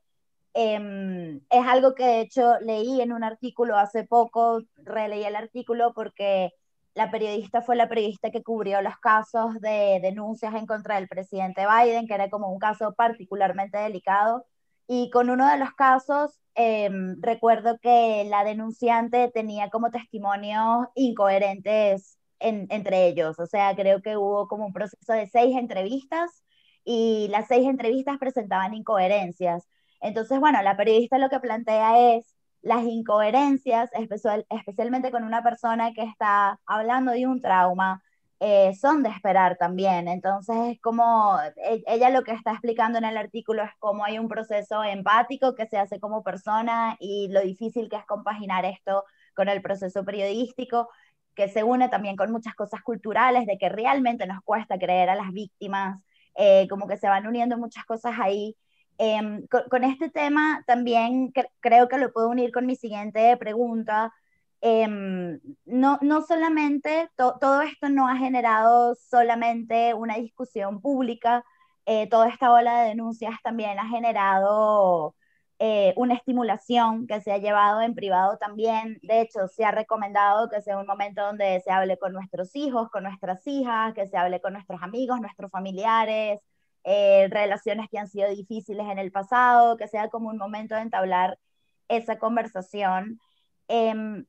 Em, es algo que de hecho leí en un artículo hace poco, releí el artículo porque la periodista fue la periodista que cubrió los casos de denuncias en contra del presidente Biden, que era como un caso particularmente delicado. Y con uno de los casos, em, recuerdo que la denunciante tenía como testimonios incoherentes entre ellos. O sea, creo que hubo como un proceso de seis entrevistas y las seis entrevistas presentaban incoherencias. Entonces, bueno, la periodista lo que plantea es las incoherencias, especial, especialmente con una persona que está hablando de un trauma, eh, son de esperar también. Entonces, es como e, ella lo que está explicando en el artículo es cómo hay un proceso empático que se hace como persona y lo difícil que es compaginar esto con el proceso periodístico, que se une también con muchas cosas culturales, de que realmente nos cuesta creer a las víctimas, eh, como que se van uniendo muchas cosas ahí. Em, con, este tema también creo que lo puedo unir con mi siguiente pregunta. Em, no, no solamente, todo esto no ha generado solamente una discusión pública, eh, toda esta ola de denuncias también ha generado eh, una estimulación que se ha llevado en privado también. De hecho, se ha recomendado que sea un momento donde se hable con nuestros hijos, con nuestras hijas, que se hable con nuestros amigos, nuestros familiares, eh, relaciones que han sido difíciles en el pasado, que sea como un momento de entablar esa conversación. Em,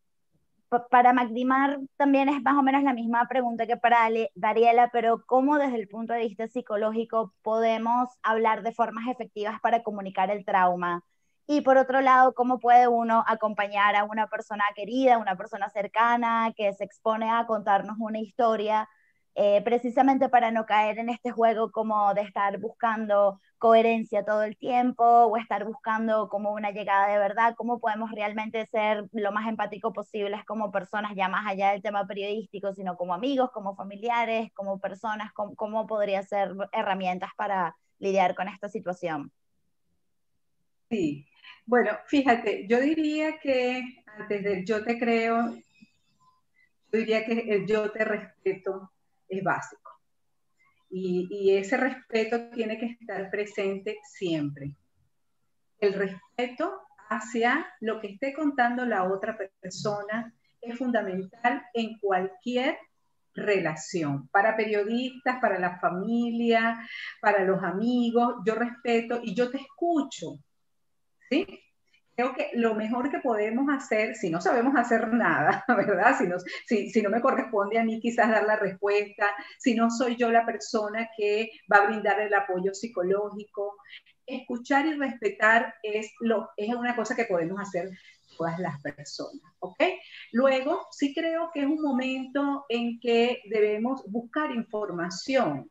para Magdimar también es más o menos la misma pregunta que para Dariela, pero ¿cómo desde el punto de vista psicológico podemos hablar de formas efectivas para comunicar el trauma? Y por otro lado, ¿cómo puede uno acompañar a una persona querida, una persona cercana que se expone a contarnos una historia eh, precisamente para no caer en este juego como de estar buscando coherencia todo el tiempo o estar buscando como una llegada de verdad, cómo podemos realmente ser lo más empático posibles como personas, ya más allá del tema periodístico, sino como amigos, como familiares, como personas, cómo, cómo podría ser herramientas para lidiar con esta situación. Sí, bueno, fíjate, yo diría que antes del yo te creo, yo diría que el yo te respeto es básico. Y, ese respeto tiene que estar presente siempre. El respeto hacia lo que esté contando la otra persona es fundamental en cualquier relación. Para periodistas, para la familia, para los amigos, yo respeto y yo te escucho. ¿Sí? Creo que lo mejor que podemos hacer, si no sabemos hacer nada, ¿verdad? Si no, si, si no me corresponde a mí quizás dar la respuesta, si no soy yo la persona que va a brindar el apoyo psicológico, escuchar y respetar es, lo, es una cosa que podemos hacer todas las personas, ¿ok? Luego, sí creo que es un momento en que debemos buscar información.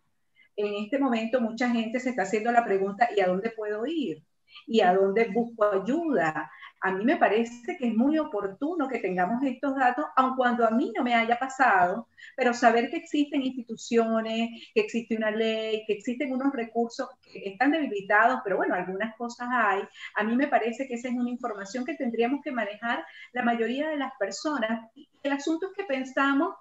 En este momento mucha gente se está haciendo la pregunta, ¿y a dónde puedo ir? Y a dónde busco ayuda. a mí me parece que es muy oportuno que tengamos estos datos, aun cuando a mí no me haya pasado, pero saber que existen instituciones, que existe una ley, que existen unos recursos que están debilitados, pero bueno, algunas cosas hay. A mí me parece que esa es una información que tendríamos que manejar la mayoría de las personas. El asunto es que pensamos,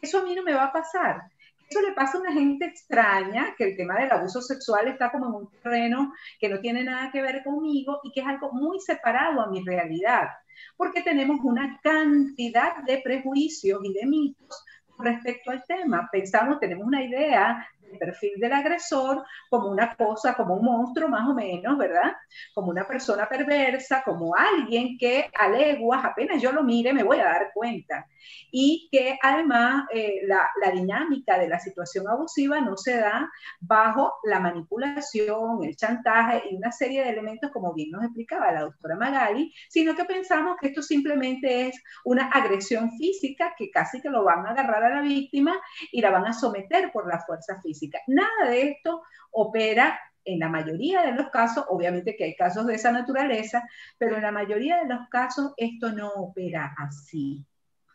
eso a mí no me va a pasar eso le pasa a una gente extraña, que el tema del abuso sexual está como en un terreno que no tiene nada que ver conmigo y que es algo muy separado a mi realidad, porque tenemos una cantidad de prejuicios y de mitos respecto al tema. Pensamos, tenemos una idea el perfil del agresor como una cosa, como un monstruo más o menos, ¿verdad? Como una persona perversa, como alguien que a leguas, apenas yo lo mire, me voy a dar cuenta. Y que además eh, la, la dinámica de la situación abusiva no se da bajo la manipulación, el chantaje y una serie de elementos, como bien nos explicaba la doctora Magali, sino que pensamos que esto simplemente es una agresión física que casi que lo van a agarrar a la víctima y la van a someter por la fuerza física. Nada de esto opera en la mayoría de los casos, obviamente que hay casos de esa naturaleza, pero en la mayoría de los casos esto no opera así.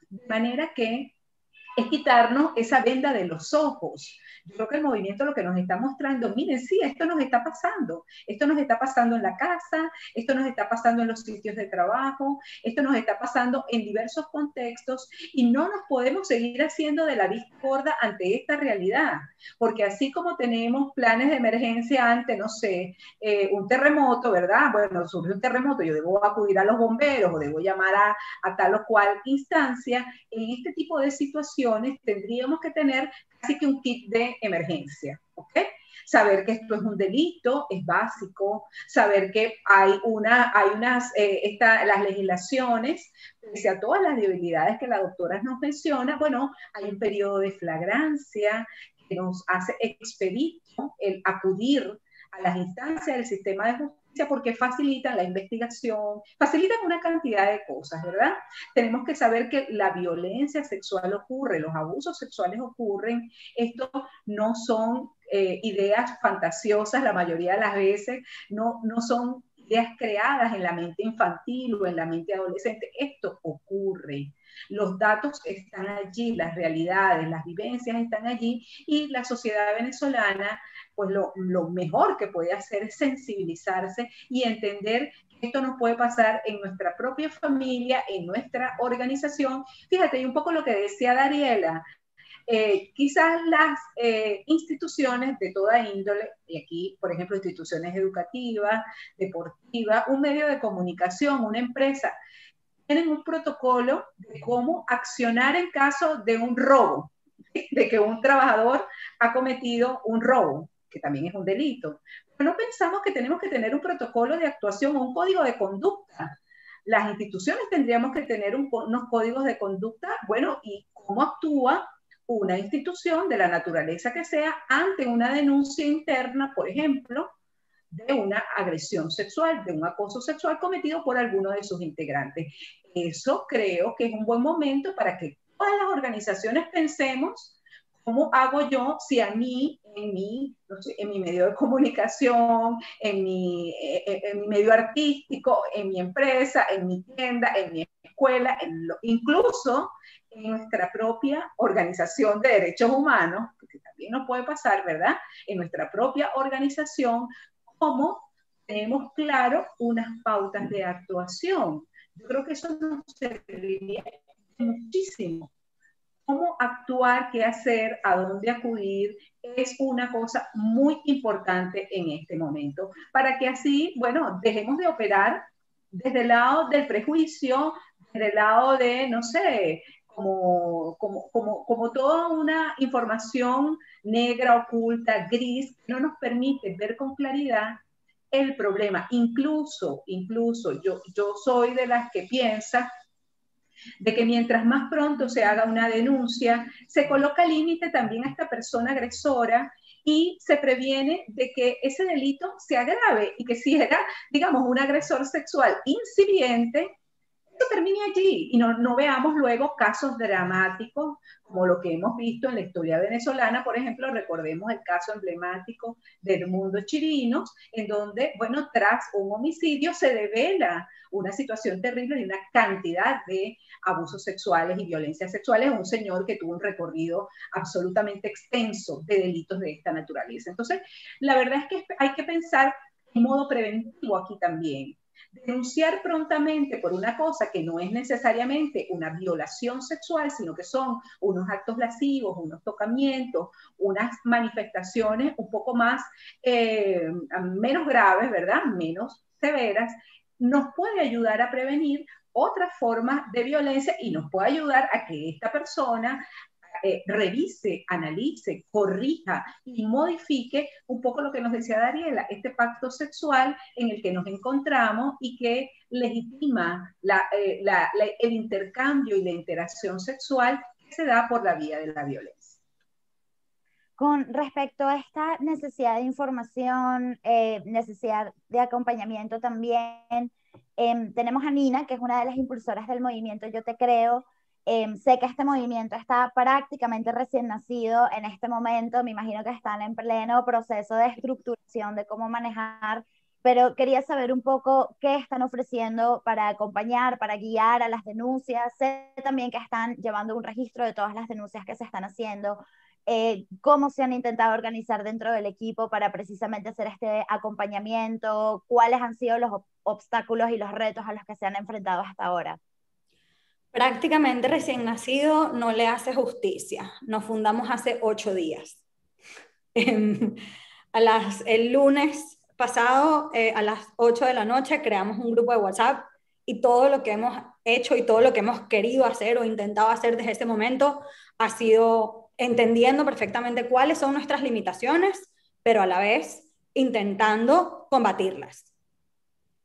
De manera que es quitarnos esa venda de los ojos. Yo creo que el movimiento lo que nos está mostrando, miren, sí, esto nos está pasando, esto nos está pasando en la casa, esto nos está pasando en los sitios de trabajo, esto nos está pasando en diversos contextos y no nos podemos seguir haciendo de la discorda ante esta realidad, porque así como tenemos planes de emergencia ante, no sé, eh, un terremoto, ¿verdad? Bueno, surge un terremoto, yo debo acudir a los bomberos o debo llamar a, a tal o cual instancia, en este tipo de situaciones tendríamos que tener casi que un kit de emergencia, ¿ok? Saber que esto es un delito es básico, saber que hay, una, hay unas, eh, las legislaciones, pese a todas las debilidades que la doctora nos menciona, bueno, hay un periodo de flagrancia que nos hace expedito el acudir a las instancias del sistema de justicia porque facilitan la investigación, facilitan una cantidad de cosas, ¿verdad? Tenemos que saber que la violencia sexual ocurre, los abusos sexuales ocurren, esto no son eh, ideas fantasiosas la mayoría de las veces, no, no son creadas en la mente infantil o en la mente adolescente, esto ocurre. Los datos están allí, las realidades, las vivencias están allí y la sociedad venezolana pues lo, mejor que puede hacer es sensibilizarse y entender que esto nos puede pasar en nuestra propia familia, en nuestra organización. Fíjate, y un poco lo que decía Dariela, eh, quizás las eh, instituciones de toda índole, y aquí, por ejemplo, instituciones educativas, deportivas, un medio de comunicación, una empresa, tienen un protocolo de cómo accionar en caso de un robo, de que un trabajador ha cometido un robo que también es un delito. Pero no pensamos que tenemos que tener un protocolo de actuación o un código de conducta. Las instituciones tendríamos que tener unos códigos de conducta, bueno, y cómo actúa una institución de la naturaleza que sea ante una denuncia interna, por ejemplo, de una agresión sexual, de un acoso sexual cometido por alguno de sus integrantes. Eso creo que es un buen momento para que todas las organizaciones pensemos ¿Cómo hago yo si a mí, en mi, en mi medio de comunicación, en mi, eh, eh, en mi, medio artístico, en mi empresa, en mi tienda, en mi escuela, incluso en nuestra propia organización de derechos humanos, porque también nos puede pasar, ¿verdad? En nuestra propia organización, cómo tenemos claro unas pautas de actuación. Yo creo que eso nos serviría muchísimo cómo actuar, qué hacer, a dónde acudir, es una cosa muy importante en este momento, para que así, bueno, dejemos de operar desde el lado del prejuicio, desde el lado de, no sé, como, como, como, como toda una información negra, oculta, gris, que no nos permite ver con claridad el problema. Incluso, incluso yo, yo soy de las que piensa de que mientras más pronto se haga una denuncia, se coloca límite también a esta persona agresora y se previene de que ese delito se agrave y que si era, digamos, un agresor sexual incipiente, termine allí y no, no veamos luego casos dramáticos como lo que hemos visto en la historia venezolana, por ejemplo, recordemos el caso emblemático del mundo Chirinos, en donde, bueno, tras un homicidio se devela una situación terrible y una cantidad de abusos sexuales y violencias sexuales, un señor que tuvo un recorrido absolutamente extenso de delitos de esta naturaleza. Entonces, la verdad es que hay que pensar en modo preventivo aquí también denunciar prontamente por una cosa que no es necesariamente una violación sexual, sino que son unos actos lascivos, unos tocamientos, unas manifestaciones un poco más, eh, menos graves, ¿verdad? Menos severas, nos puede ayudar a prevenir otras formas de violencia y nos puede ayudar a que esta persona eh, revise, analice, corrija y modifique un poco lo que nos decía Dariela, este pacto sexual en el que nos encontramos y que legitima eh, el intercambio y la interacción sexual que se da por la vía de la violencia. Con respecto a esta necesidad de información, eh, necesidad de acompañamiento también, em, tenemos a Nina, que es una de las impulsoras del movimiento Yo Te Creo, Em, sé que este movimiento está prácticamente recién nacido en este momento, me imagino que están en pleno proceso de estructuración de cómo manejar, pero quería saber un poco qué están ofreciendo para acompañar, para guiar a las denuncias. Sé también que están llevando un registro de todas las denuncias que se están haciendo. Eh, cómo se han intentado organizar dentro del equipo para precisamente hacer este acompañamiento, cuáles han sido los obstáculos y los retos a los que se han enfrentado hasta ahora prácticamente recién nacido no le hace justicia. Nos fundamos hace ocho días. a las, el lunes pasado, eh, a las ocho de la noche, creamos un grupo de WhatsApp y todo lo que hemos hecho y todo lo que hemos querido hacer o intentado hacer desde ese momento ha sido entendiendo perfectamente cuáles son nuestras limitaciones, pero a la vez intentando combatirlas.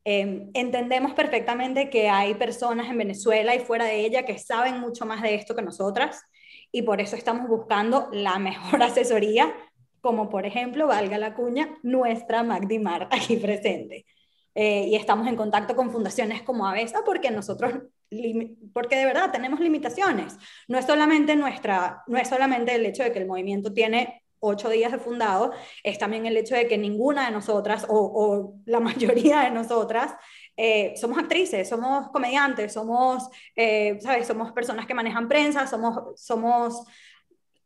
Em, entendemos perfectamente que hay personas en Venezuela y fuera de ella que saben mucho más de esto que nosotras y por eso estamos buscando la mejor asesoría, como por ejemplo, valga la cuña, nuestra Magdimar aquí presente. Eh, y estamos en contacto con fundaciones como Avesa porque nosotros porque de verdad tenemos limitaciones. No es solamente nuestra, no es solamente el hecho de que el movimiento tiene ocho días de fundado, es también el hecho de que ninguna de nosotras, o, la mayoría de nosotras, eh, somos actrices, somos comediantes, somos, eh, ¿sabes? Somos personas que manejan prensa, somos, somos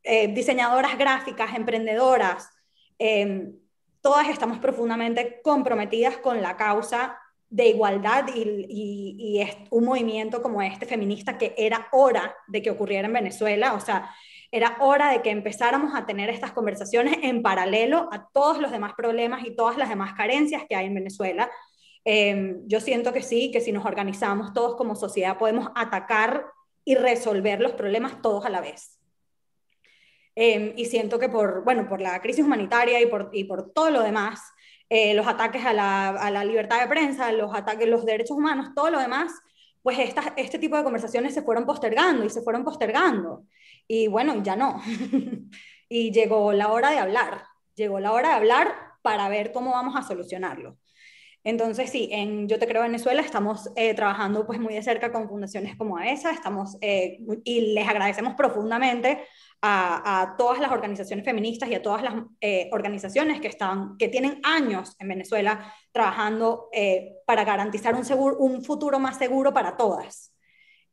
eh, diseñadoras gráficas, emprendedoras. Em, todas estamos profundamente comprometidas con la causa de igualdad y, y, y, es un movimiento como este feminista que era hora de que ocurriera en Venezuela. O sea, era hora de que empezáramos a tener estas conversaciones en paralelo a todos los demás problemas y todas las demás carencias que hay en Venezuela. Em, yo siento que sí, que si nos organizamos todos como sociedad podemos atacar y resolver los problemas todos a la vez. Em, y siento que por, bueno, por la crisis humanitaria y por, y por todo lo demás, eh, los ataques a la, a la, libertad de prensa, los ataques a los derechos humanos, todo lo demás, pues este tipo de conversaciones se fueron postergando y se fueron postergando. Y bueno, ya no. y llegó la hora de hablar, llegó la hora de hablar para ver cómo vamos a solucionarlo. Entonces, sí, en Yo Te Creo Venezuela estamos eh, trabajando pues muy de cerca con fundaciones como esa, estamos, eh, y les agradecemos profundamente a, todas las organizaciones feministas y a todas las eh, organizaciones que, están, que tienen años en Venezuela trabajando para garantizar un, seguro, un futuro más seguro para todas.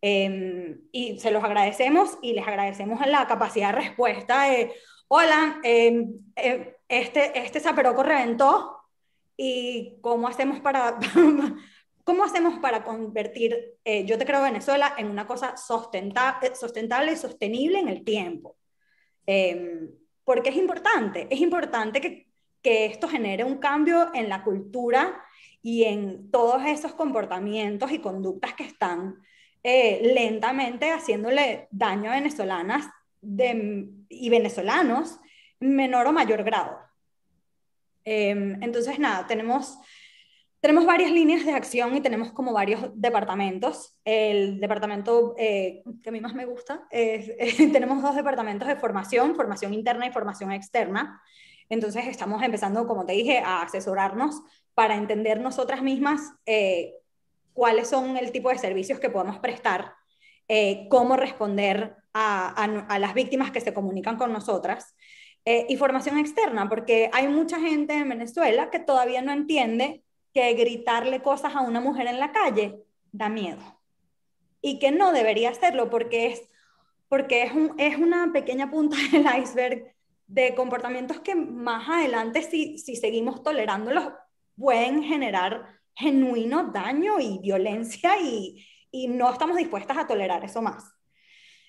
Em, y se los agradecemos y les agradecemos la capacidad de respuesta de, hola, em, em, este, este zaperoco reventó y cómo hacemos para... ¿Cómo hacemos para convertir, eh, yo te creo, Venezuela en una cosa sustentable, sustentable y sostenible en el tiempo? porque es importante, es importante que, que esto genere un cambio en la cultura y en todos esos comportamientos y conductas que están eh, lentamente haciéndole daño a venezolanas y venezolanos menor o mayor grado. Em, entonces, nada, tenemos, tenemos varias líneas de acción y tenemos como varios departamentos. El departamento eh, que a mí más me gusta, tenemos dos departamentos de formación, formación interna y formación externa. Entonces estamos empezando, como te dije, a asesorarnos para entender nosotras mismas eh, cuáles son el tipo de servicios que podemos prestar, eh, cómo responder a, las víctimas que se comunican con nosotras. Eh, y formación externa, porque hay mucha gente en Venezuela que todavía no entiende que gritarle cosas a una mujer en la calle da miedo y que no debería hacerlo porque es, porque es, un, es una pequeña punta del iceberg de comportamientos que más adelante, si, si seguimos tolerándolos, pueden generar genuino daño y violencia y, y no estamos dispuestas a tolerar eso más.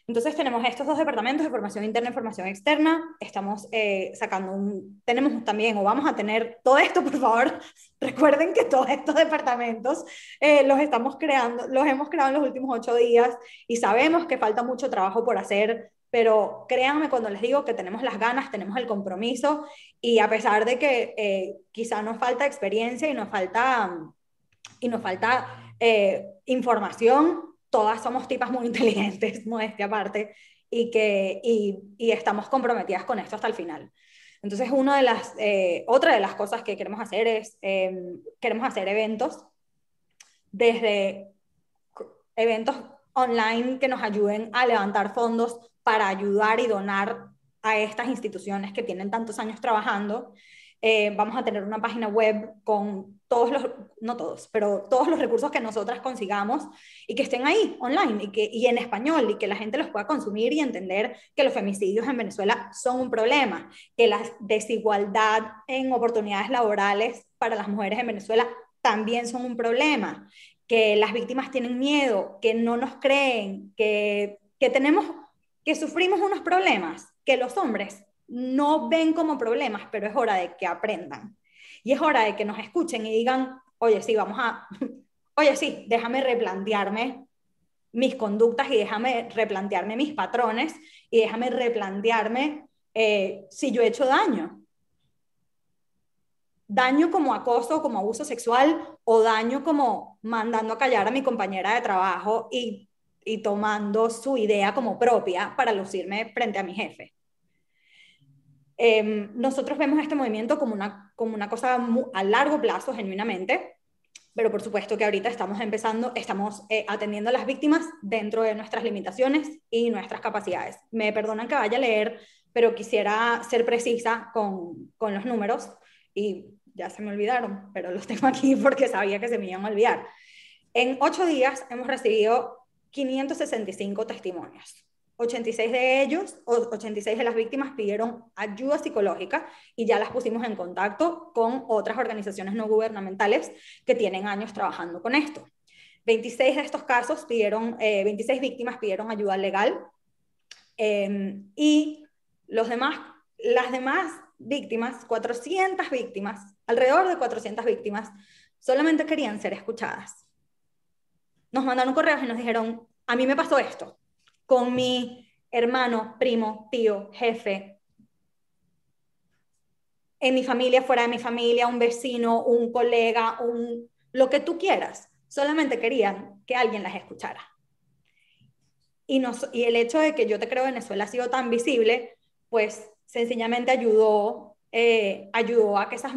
Entonces tenemos estos dos departamentos de formación interna y formación externa. Estamos eh, sacando un, tenemos también, o vamos a tener todo esto, por favor, recuerden que todos estos departamentos eh, los estamos creando, los hemos creado en los últimos ocho días y sabemos que falta mucho trabajo por hacer, pero créanme cuando les digo que tenemos las ganas, tenemos el compromiso y a pesar de que eh, quizá nos falta experiencia y nos falta, y nos falta información, todas somos tipas muy inteligentes, modestia aparte, y que y, y estamos comprometidas con esto hasta el final. Entonces, una de las, eh, otra de las cosas que queremos hacer es, em, queremos hacer eventos, desde eventos online que nos ayuden a levantar fondos para ayudar y donar a estas instituciones que tienen tantos años trabajando, eh, vamos a tener una página web con todos los, no todos, pero todos los recursos que nosotras consigamos y que estén ahí online y, que, y en español y que la gente los pueda consumir y entender que los femicidios en Venezuela son un problema, que la desigualdad en oportunidades laborales para las mujeres en Venezuela también son un problema, que las víctimas tienen miedo, que no nos creen, que, que tenemos, que sufrimos unos problemas que los hombres no ven como problemas, pero es hora de que aprendan. Y es hora de que nos escuchen y digan, oye, sí, vamos a, oye, sí, déjame replantearme mis conductas y déjame replantearme mis patrones y déjame replantearme eh, si yo he hecho daño. Daño como acoso, como abuso sexual o daño como mandando a callar a mi compañera de trabajo y, y tomando su idea como propia para lucirme frente a mi jefe. Em, nosotros vemos este movimiento como una, como una cosa a largo plazo, genuinamente, pero por supuesto que ahorita estamos empezando, estamos eh, atendiendo a las víctimas dentro de nuestras limitaciones y nuestras capacidades. Me perdonan que vaya a leer, pero quisiera ser precisa con, con los números y ya se me olvidaron, pero los tengo aquí porque sabía que se me iban a olvidar. En ocho días hemos recibido 565 testimonios. 86 de ellos, 86 de las víctimas pidieron ayuda psicológica y ya las pusimos en contacto con otras organizaciones no gubernamentales que tienen años trabajando con esto. 26 de estos casos pidieron, 26 eh, víctimas pidieron ayuda legal em, y los demás, las demás víctimas, 400 víctimas, alrededor de 400 víctimas, solamente querían ser escuchadas. Nos mandaron correos y nos dijeron, a mí me pasó esto, con mi hermano, primo, tío, jefe, en mi familia, fuera de mi familia, un vecino, un colega, un, lo que tú quieras. Solamente querían que alguien las escuchara. Y, nos, y el hecho de que yo te creo Venezuela ha sido tan visible, pues sencillamente ayudó, eh, ayudó a que, esas,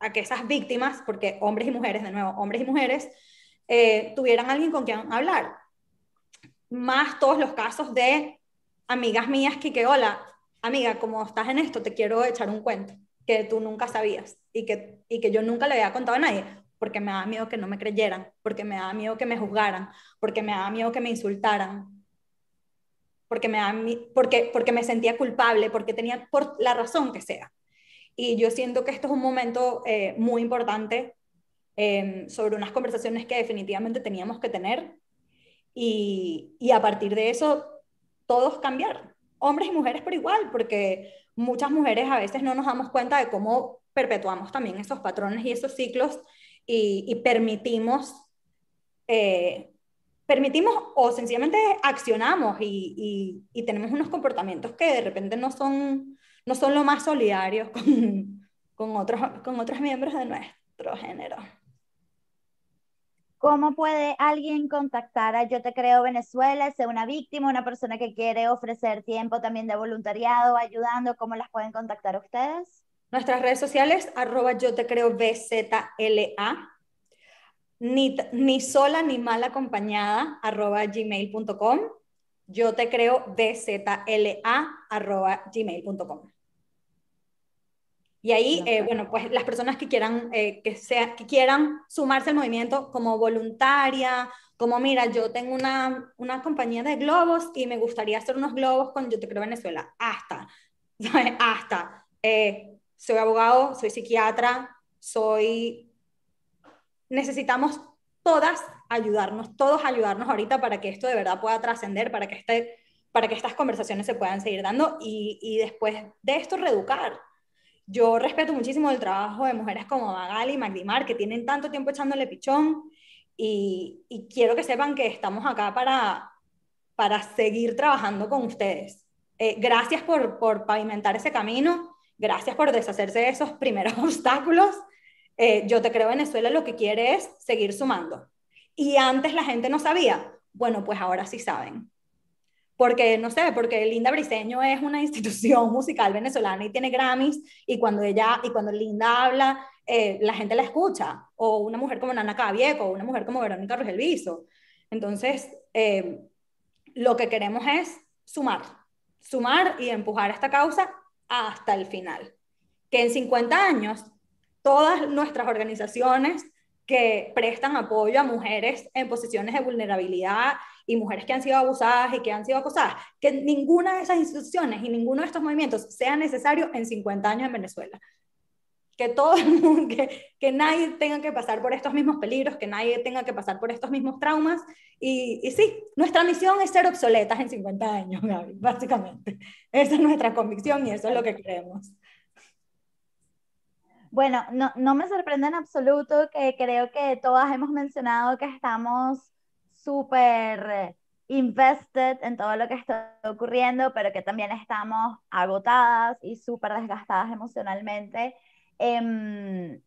a que esas víctimas, porque hombres y mujeres, de nuevo, hombres y mujeres, eh, tuvieran alguien con quien hablar más todos los casos de amigas mías que, que, hola, amiga, como estás en esto, te quiero echar un cuento que tú nunca sabías y que, y que yo nunca le había contado a nadie, porque me daba miedo que no me creyeran, porque me daba miedo que me juzgaran, porque me daba miedo que me insultaran, porque me, daba, porque, porque me sentía culpable, porque tenía por la razón que sea. Y yo siento que esto es un momento eh, muy importante eh, sobre unas conversaciones que definitivamente teníamos que tener y, y a partir de eso todos cambiar, hombres y mujeres por igual, porque muchas mujeres a veces no nos damos cuenta de cómo perpetuamos también esos patrones y esos ciclos y, permitimos, eh, permitimos o sencillamente accionamos y, y, tenemos unos comportamientos que de repente no son, no son lo más solidarios con, con, otros, con otros miembros de nuestro género. ¿Cómo puede alguien contactar a Yo Te Creo Venezuela, sea una víctima, una persona que quiere ofrecer tiempo también de voluntariado, ayudando? ¿Cómo las pueden contactar ustedes? Nuestras redes sociales, arroba Yo Te Creo BZLA. ni, ni sola ni mal acompañada arroba gmail.com. Yo te creo bzla arroba gmail.com. Y ahí, eh, bueno, pues las personas que quieran, eh, que, sea, que quieran sumarse al movimiento como voluntaria, como mira, yo tengo una, una compañía de globos y me gustaría hacer unos globos con Yo Te Creo Venezuela, hasta, hasta, eh, soy abogado, soy psiquiatra, soy, necesitamos todas ayudarnos, todos ayudarnos ahorita para que esto de verdad pueda trascender, para que este, para que estas conversaciones se puedan seguir dando y, y después de esto reeducar yo respeto muchísimo el trabajo de mujeres como Magali y Magdimar, que tienen tanto tiempo echándole pichón, y, quiero que sepan que estamos acá para, para seguir trabajando con ustedes. Eh, gracias por, por, pavimentar ese camino, gracias por deshacerse de esos primeros obstáculos. Eh, yo te creo Venezuela lo que quiere es seguir sumando. Y antes la gente no sabía. Bueno, pues ahora sí saben porque, no sé, porque Linda Briseño es una institución musical venezolana y tiene Grammys, y cuando ella, y cuando Linda habla, eh, la gente la escucha, o una mujer como Nana Cavieco, o una mujer como Verónica Rogelviso. Entonces, eh, lo que queremos es sumar, sumar y empujar esta causa hasta el final. Que en 50 años, todas nuestras organizaciones que prestan apoyo a mujeres en posiciones de vulnerabilidad y mujeres que han sido abusadas y que han sido acosadas, que ninguna de esas instituciones y ninguno de estos movimientos sea necesario en 50 años en Venezuela. Que todo que, que nadie tenga que pasar por estos mismos peligros, que nadie tenga que pasar por estos mismos traumas. Y, y sí, nuestra misión es ser obsoletas en 50 años, Gaby, básicamente. Esa es nuestra convicción y eso es lo que creemos. Bueno, no, no, me sorprende en absoluto que creo que todas hemos mencionado que estamos súper invested en todo lo que está ocurriendo, pero que también estamos agotadas y súper desgastadas emocionalmente. Em,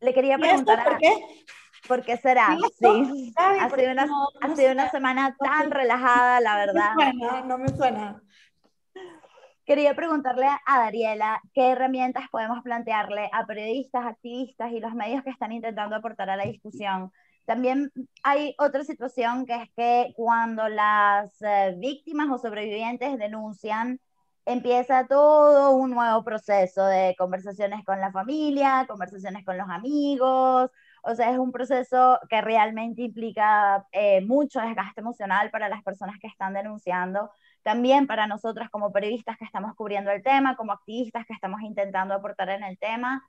le quería preguntar... ¿Por qué? ¿Por qué será? Sí, ha, sido una, ha sido una semana tan relajada, la verdad. No me suena, no me suena. Quería preguntarle a Dariela qué herramientas podemos plantearle a periodistas, activistas y los medios que están intentando aportar a la discusión también hay otra situación que es que cuando las eh, víctimas o sobrevivientes denuncian, empieza todo un nuevo proceso de conversaciones con la familia, conversaciones con los amigos, o sea, es un proceso que realmente implica eh, mucho desgaste emocional para las personas que están denunciando, también para nosotras como periodistas que estamos cubriendo el tema, como activistas que estamos intentando aportar en el tema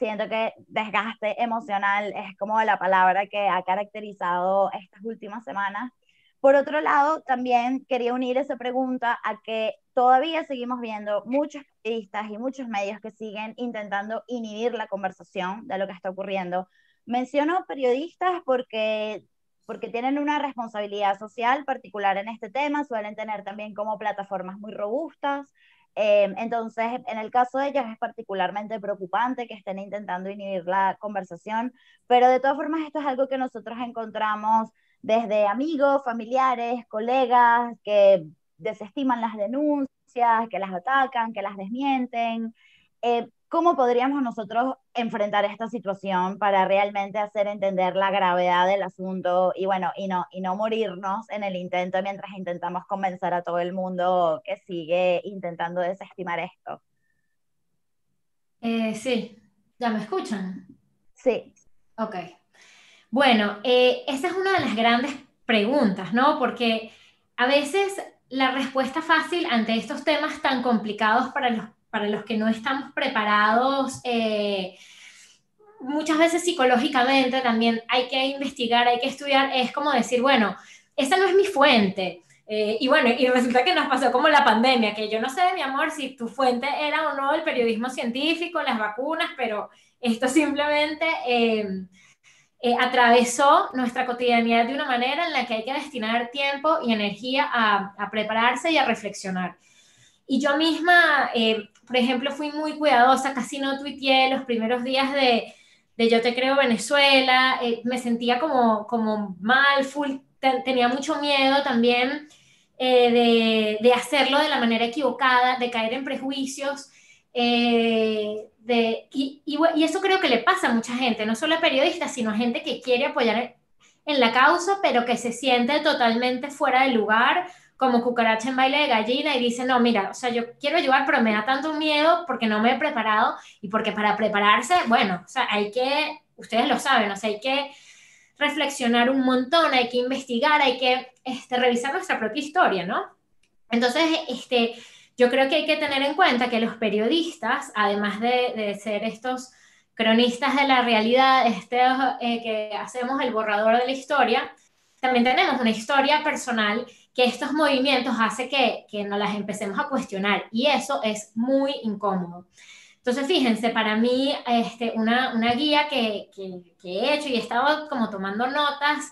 siento que desgaste emocional es como la palabra que ha caracterizado estas últimas semanas. Por otro lado, también quería unir esa pregunta a que todavía seguimos viendo muchos periodistas y muchos medios que siguen intentando inhibir la conversación de lo que está ocurriendo. Menciono periodistas porque porque tienen una responsabilidad social particular en este tema, suelen tener también como plataformas muy robustas, Em, entonces, en el caso de ellos es particularmente preocupante que estén intentando inhibir la conversación, pero de todas formas esto es algo que nosotros encontramos desde amigos, familiares, colegas que desestiman las denuncias, que las atacan, que las desmienten. Eh, ¿Cómo podríamos nosotros enfrentar esta situación para realmente hacer entender la gravedad del asunto y bueno, y no, y no morirnos en el intento mientras intentamos convencer a todo el mundo que sigue intentando desestimar esto? Eh, sí, ¿ya me escuchan? Sí. Ok. Bueno, eh, esa es una de las grandes preguntas, ¿no? Porque a veces la respuesta fácil ante estos temas tan complicados para los para los que no estamos preparados, eh, muchas veces psicológicamente también hay que investigar, hay que estudiar, es como decir, bueno, esa no es mi fuente. Eh, y bueno, y resulta que nos pasó como la pandemia, que yo no sé, mi amor, si tu fuente era o no el periodismo científico, las vacunas, pero esto simplemente eh, atravesó nuestra cotidianidad de una manera en la que hay que destinar tiempo y energía a, a prepararse y a reflexionar. Y yo misma, eh, por ejemplo, fui muy cuidadosa, casi no tuiteé los primeros días de, de Yo Te Creo Venezuela, eh, me sentía como, como mal, full, tenía mucho miedo también eh, de, de, hacerlo de la manera equivocada, de caer en prejuicios. Eh, de, y, y, eso creo que le pasa a mucha gente, no solo a periodistas, sino a gente que quiere apoyar en la causa, pero que se siente totalmente fuera de lugar, como cucaracha en baile de gallina, y dice, no, mira, o sea, yo quiero ayudar, pero me da tanto miedo porque no me he preparado y porque para prepararse, bueno, o sea, hay que, ustedes lo saben, o sea, hay que reflexionar un montón, hay que investigar, hay que este, revisar nuestra propia historia, ¿no? Entonces, este, yo creo que hay que tener en cuenta que los periodistas, además de, de ser estos cronistas de la realidad, este, eh, que hacemos el borrador de la historia, también tenemos una historia personal que estos movimientos hace que, que nos las empecemos a cuestionar y eso es muy incómodo. Entonces, fíjense, para mí, este, una, una guía que, que, he hecho y he estado como tomando notas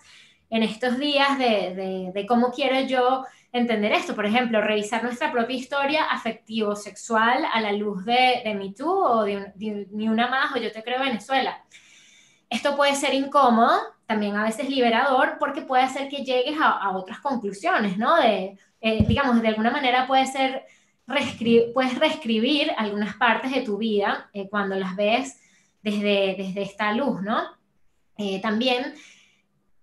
en estos días de, de, de cómo quiero yo entender esto. Por ejemplo, revisar nuestra propia historia afectivo-sexual a la luz de, de Me o de, Ni Una Más o Yo Te Creo Venezuela. Esto puede ser incómodo, también a veces liberador, porque puede hacer que llegues a, otras conclusiones, ¿no? De, eh, digamos, de alguna manera puede ser, puedes reescribir algunas partes de tu vida eh, cuando las ves desde, desde esta luz, ¿no? Eh, también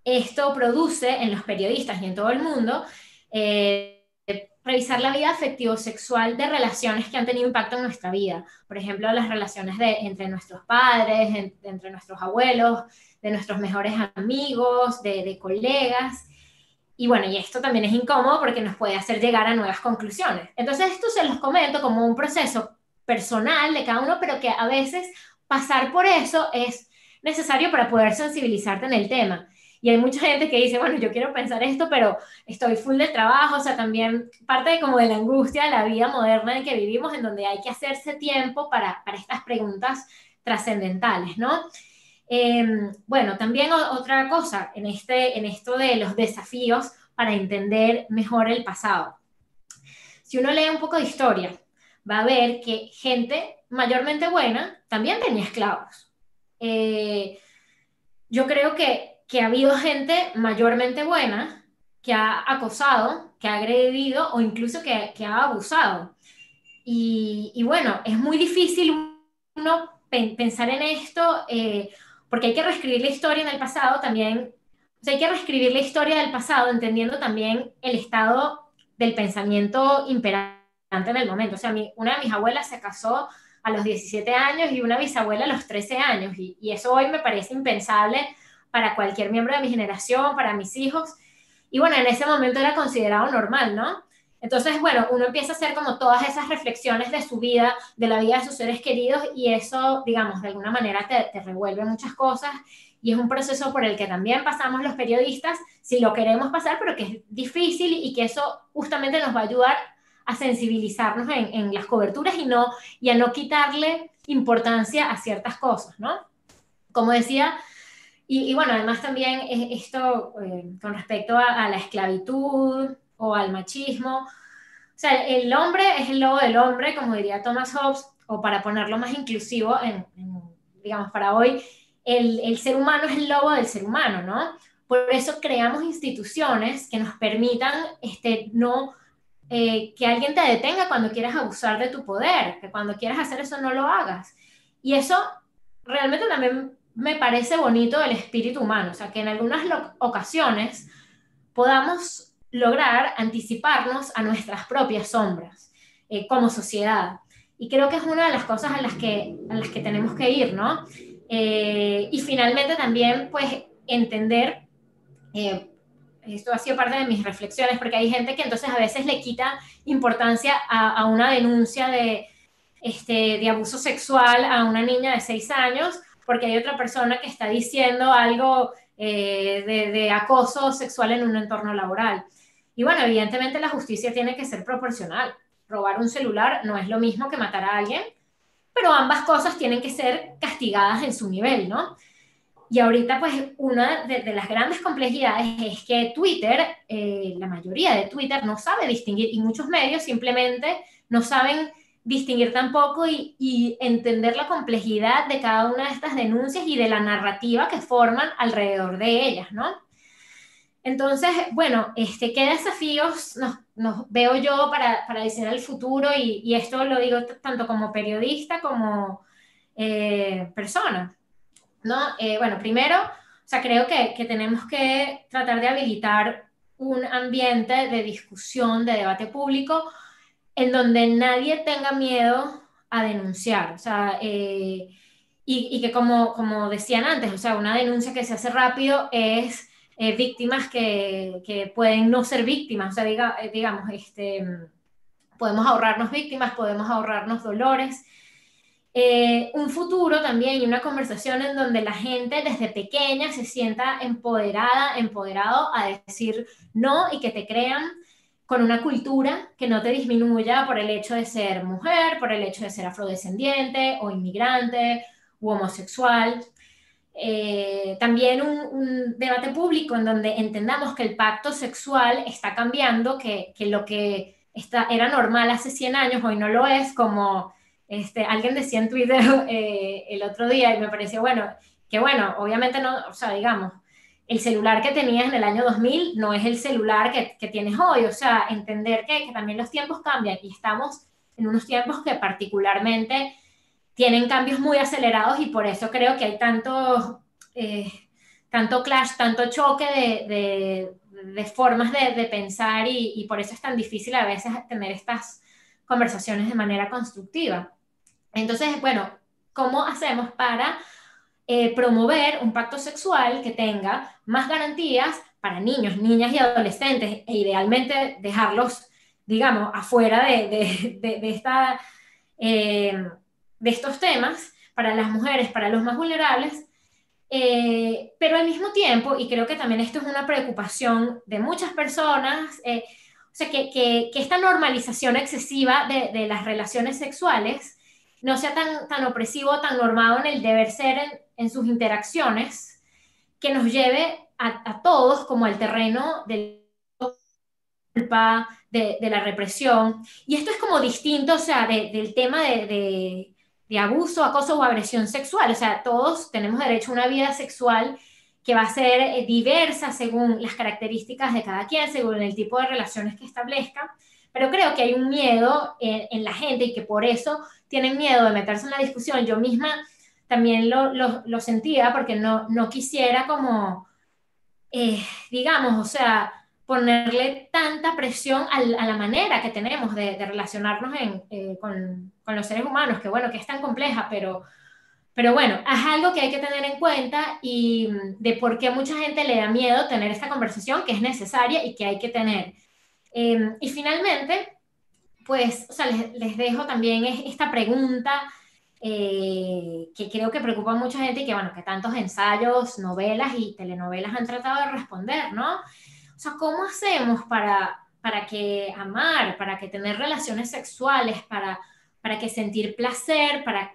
esto produce en los periodistas y en todo el mundo revisar la vida afectivo-sexual de relaciones que han tenido impacto en nuestra vida. Por ejemplo, las relaciones de, entre nuestros padres, entre nuestros abuelos, de nuestros mejores amigos, de, de colegas. Y bueno, y esto también es incómodo porque nos puede hacer llegar a nuevas conclusiones. Entonces, esto se los comento como un proceso personal de cada uno, pero que a veces pasar por eso es necesario para poder sensibilizarte en el tema. Y hay mucha gente que dice, bueno, yo quiero pensar esto, pero estoy full de trabajo, o sea, también parte de como de la angustia de la vida moderna en que vivimos, en donde hay que hacerse tiempo para, para estas preguntas trascendentales, ¿no? Em, bueno, también otra cosa en, este, en esto de los desafíos para entender mejor el pasado. Si uno lee un poco de historia, va a ver que gente mayormente buena también tenía esclavos. Eh, yo creo que que ha habido gente mayormente buena que ha acosado, que ha agredido o incluso que, ha abusado. Y, bueno, es muy difícil uno pensar en esto eh, porque hay que reescribir la historia en el pasado también. O sea, hay que reescribir la historia del pasado entendiendo también el estado del pensamiento imperante en el momento. O sea, una de mis abuelas se casó a los 17 años y una bisabuela a los 13 años. Y eso hoy me parece impensable para cualquier miembro de mi generación, para mis hijos. Y bueno, en ese momento era considerado normal, ¿no? Entonces, bueno, uno empieza a hacer como todas esas reflexiones de su vida, de la vida de sus seres queridos, y eso, digamos, de alguna manera te, te revuelve muchas cosas. Y es un proceso por el que también pasamos los periodistas, si lo queremos pasar, pero que es difícil y que eso justamente nos va a ayudar a sensibilizarnos en, las coberturas y, no, y a no quitarle importancia a ciertas cosas, ¿no? Como decía, y, bueno, además también esto eh, con respecto a, la esclavitud o al machismo. O sea, el hombre es el lobo del hombre, como diría Thomas Hobbes, o para ponerlo más inclusivo, en, digamos, para hoy, el, el, ser humano es el lobo del ser humano, ¿no? Por eso creamos instituciones que nos permitan este, no, eh, que alguien te detenga cuando quieras abusar de tu poder, que cuando quieras hacer eso no lo hagas. Y eso realmente también me parece bonito el espíritu humano, o sea, que en algunas ocasiones podamos lograr anticiparnos a nuestras propias sombras eh, como sociedad. Y creo que es una de las cosas a las que, a las que tenemos que ir, ¿no? Eh, y finalmente también, pues, entender, eh, esto ha sido parte de mis reflexiones, porque hay gente que entonces a veces le quita importancia a, a una denuncia de, este, de abuso sexual a una niña de seis años, porque hay otra persona que está diciendo algo eh, de, acoso sexual en un entorno laboral. Y bueno, evidentemente la justicia tiene que ser proporcional. Robar un celular no es lo mismo que matar a alguien, pero ambas cosas tienen que ser castigadas en su nivel, ¿no? Y ahorita, pues, una de, las grandes complejidades es que Twitter, eh, la mayoría de Twitter no sabe distinguir y muchos medios simplemente no saben distinguir tampoco y, y, entender la complejidad de cada una de estas denuncias y de la narrativa que forman alrededor de ellas, ¿no? Entonces, bueno, este, ¿qué desafíos nos, veo yo para, para, diseñar el futuro? Y, y, esto lo digo tanto como periodista como eh, persona, ¿no? Eh, bueno, primero, o sea, creo que, que tenemos que tratar de habilitar un ambiente de discusión, de debate público, en donde nadie tenga miedo a denunciar, o sea, eh, y, y, que como, como decían antes, o sea, una denuncia que se hace rápido es eh, víctimas que, que, pueden no ser víctimas, o sea, diga, eh, digamos, este, podemos ahorrarnos víctimas, podemos ahorrarnos dolores. Un futuro también y una conversación en donde la gente desde pequeña se sienta empoderada, empoderado a decir no y que te crean con una cultura que no te disminuya por el hecho de ser mujer, por el hecho de ser afrodescendiente o inmigrante u homosexual. Eh, también un, debate público en donde entendamos que el pacto sexual está cambiando, que, que lo que está, era normal hace 100 años hoy no lo es, como este, alguien decía en Twitter eh, el otro día y me pareció, bueno, que bueno, obviamente no, o sea, digamos, el celular que tenías en el año 2000 no es el celular que, que tienes hoy, o sea, entender que, también los tiempos cambian y estamos en unos tiempos que particularmente tienen cambios muy acelerados y por eso creo que hay tanto, eh, tanto clash, tanto choque de, de, de formas de, de pensar y, y, por eso es tan difícil a veces tener estas conversaciones de manera constructiva. Entonces, bueno, ¿cómo hacemos para eh, promover un pacto sexual que tenga más garantías para niños, niñas y adolescentes e idealmente dejarlos, digamos, afuera de, de esta... Eh, de estos temas para las mujeres, para los más vulnerables, eh, pero al mismo tiempo, y creo que también esto es una preocupación de muchas personas, eh, o sea, que, que, que, esta normalización excesiva de, de, las relaciones sexuales no sea tan, tan opresivo, tan normado en el deber ser en, en sus interacciones, que nos lleve a, a todos como al terreno del culpa, de, de, la represión. Y esto es como distinto, o sea, de, del tema de, de, abuso, acoso o agresión sexual. O sea, todos tenemos derecho a una vida sexual que va a ser eh, diversa según las características de cada quien, según el tipo de relaciones que establezca. Pero creo que hay un miedo en, en la gente y que por eso tienen miedo de meterse en la discusión. Yo misma también lo, lo, lo sentía porque no, no quisiera como, eh, digamos, o sea, ponerle tanta presión a, a la manera que tenemos de, de relacionarnos en, eh, con, con, los seres humanos, que bueno, que es tan compleja, pero, pero bueno, es algo que hay que tener en cuenta y mm, de por qué mucha gente le da miedo tener esta conversación que es necesaria y que hay que tener. Eh, y finalmente, pues, o sea, les, les dejo también esta pregunta eh, que creo que preocupa a mucha gente y que, bueno, que tantos ensayos, novelas y telenovelas han tratado de responder, ¿no? O sea, ¿cómo hacemos para, para que amar, para que tener relaciones sexuales, para, para que sentir placer, para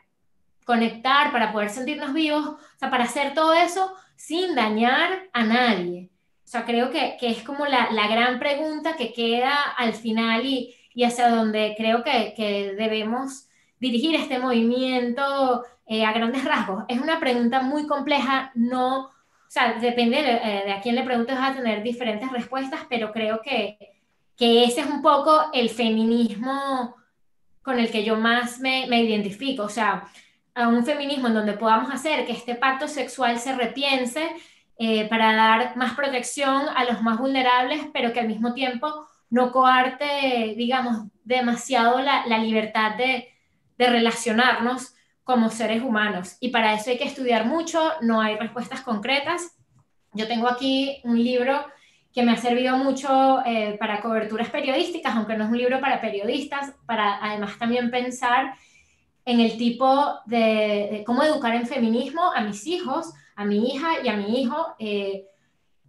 conectar, para poder sentirnos vivos, o sea, para hacer todo eso sin dañar a nadie? O sea, creo que, que es como la, la, gran pregunta que queda al final y, y hacia donde creo que, que debemos dirigir este movimiento eh, a grandes rasgos. Es una pregunta muy compleja, no o sea, depende de, eh, de, a quién le preguntes, vas a tener diferentes respuestas, pero creo que, que ese es un poco el feminismo con el que yo más me, me identifico. O sea, a un feminismo en donde podamos hacer que este pacto sexual se repiense eh, para dar más protección a los más vulnerables, pero que al mismo tiempo no coarte, digamos, demasiado la, la libertad de, de relacionarnos como seres humanos. Y para eso hay que estudiar mucho, no hay respuestas concretas. Yo tengo aquí un libro que me ha servido mucho eh, para coberturas periodísticas, aunque no es un libro para periodistas, para además también pensar en el tipo de, cómo educar en feminismo a mis hijos, a mi hija y a mi hijo. Eh,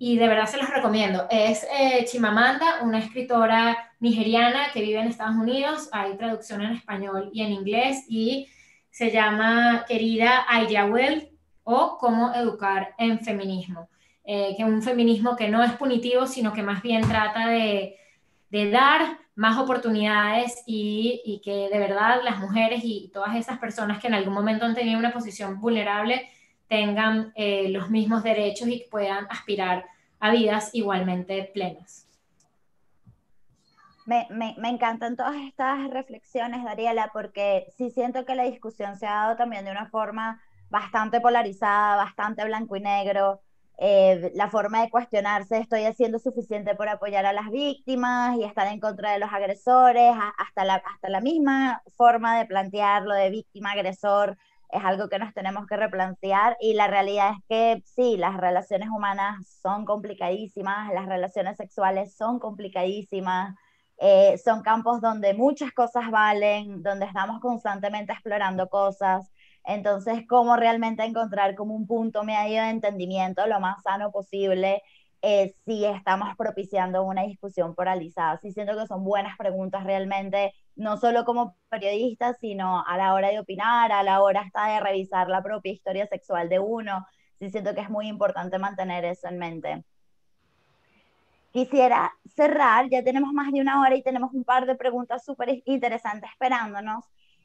y de verdad se los recomiendo. Es eh, Chimamanda, una escritora nigeriana que vive en Estados Unidos. Hay traducción en español y en inglés. Y se llama Querida Ayawel o Cómo educar en feminismo, eh, que un feminismo que no es punitivo, sino que más bien trata de, de dar más oportunidades y, y, que de verdad las mujeres y todas esas personas que en algún momento han tenido una posición vulnerable tengan eh, los mismos derechos y puedan aspirar a vidas igualmente plenas. Me, me, encantan todas estas reflexiones, Dariela, porque sí siento que la discusión se ha dado también de una forma bastante polarizada, bastante blanco y negro. Eh, la forma de cuestionarse, estoy haciendo suficiente por apoyar a las víctimas y estar en contra de los agresores, hasta la, hasta la misma forma de plantearlo de víctima-agresor es algo que nos tenemos que replantear y la realidad es que sí, las relaciones humanas son complicadísimas, las relaciones sexuales son complicadísimas, eh, son campos donde muchas cosas valen, donde estamos constantemente explorando cosas. Entonces, cómo realmente encontrar como un punto medio de entendimiento lo más sano posible eh, si estamos propiciando una discusión polarizada. Sí siento que son buenas preguntas realmente, no solo como periodistas, sino a la hora de opinar, a la hora hasta de revisar la propia historia sexual de uno. Sí siento que es muy importante mantener eso en mente. Quisiera cerrar, ya tenemos más de una hora y tenemos un par de preguntas súper interesantes esperándonos.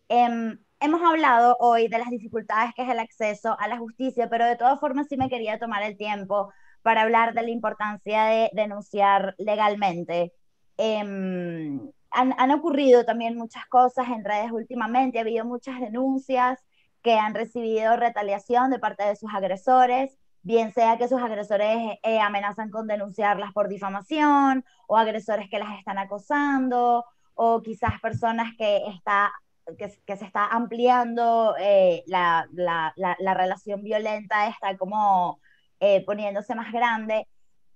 Em, hemos hablado hoy de las dificultades que es el acceso a la justicia, pero de todas formas sí me quería tomar el tiempo para hablar de la importancia de denunciar legalmente. Em, han, ocurrido también muchas cosas en redes últimamente, ha habido muchas denuncias que han recibido retaliación de parte de sus agresores bien sea que sus agresores eh, amenazan con denunciarlas por difamación o agresores que las están acosando o quizás personas que, está, que, se está ampliando eh, la, la, la, relación violenta, está como eh, poniéndose más grande.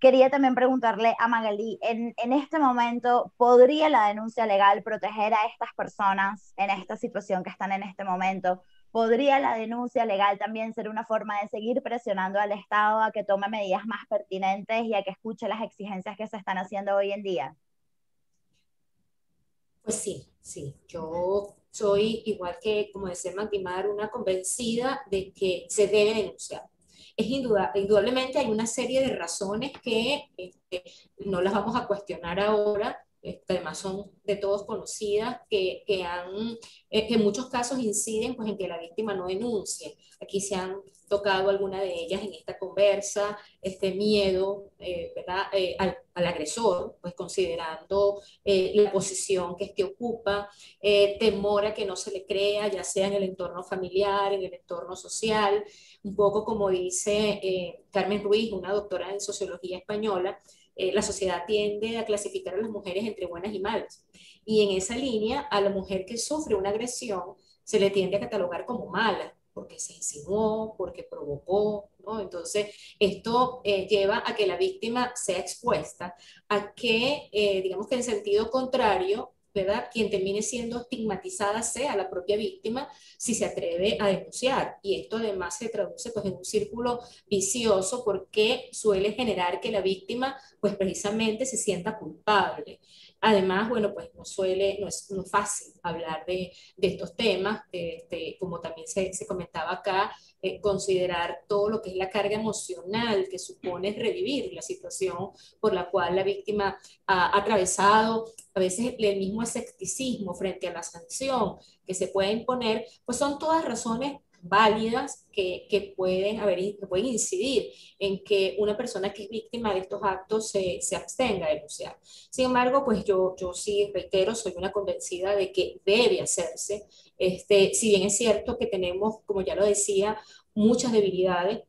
Quería también preguntarle a Magalí, en, en este momento, ¿podría la denuncia legal proteger a estas personas en esta situación que están en este momento? ¿Podría la denuncia legal también ser una forma de seguir presionando al Estado a que tome medidas más pertinentes y a que escuche las exigencias que se están haciendo hoy en día? Pues sí, sí. Yo soy, igual que, como decía Magdimar, una convencida de que se debe denunciar. Es indudablemente hay una serie de razones que este, no las vamos a cuestionar ahora, este, además son de todos conocidas, que, que, han, eh, que en muchos casos inciden pues, en que la víctima no denuncie. Aquí se han tocado algunas de ellas en esta conversa, este miedo eh, ¿verdad? Eh, al, al, agresor, pues considerando la posición que este ocupa, temor a que no se le crea, ya sea en el entorno familiar, en el entorno social, un poco como dice Carmen Ruiz, una doctora en sociología española, eh, la sociedad tiende a clasificar a las mujeres entre buenas y malas. Y en esa línea, a la mujer que sufre una agresión se le tiende a catalogar como mala, porque se insinuó, porque provocó, ¿no? Entonces, esto eh, lleva a que la víctima sea expuesta a que, eh, digamos que en sentido contrario, ¿verdad? Quien termine siendo estigmatizada sea la propia víctima si se atreve a denunciar. Y esto además se traduce pues, en un círculo vicioso porque suele generar que la víctima pues precisamente se sienta culpable. Además, bueno, pues no suele, no es, no fácil hablar de, de estos temas, como también se, se comentaba acá, eh, considerar todo lo que es la carga emocional que supone revivir la situación por la cual la víctima ha atravesado, a veces el mismo escepticismo frente a la sanción que se puede imponer, pues son todas razones válidas que, que, pueden haber, que pueden incidir en que una persona que es víctima de estos actos se, se abstenga de denunciar. Sin embargo, pues yo, yo sí reitero, soy una convencida de que debe hacerse. Este, si bien es cierto que tenemos, como ya lo decía, muchas debilidades,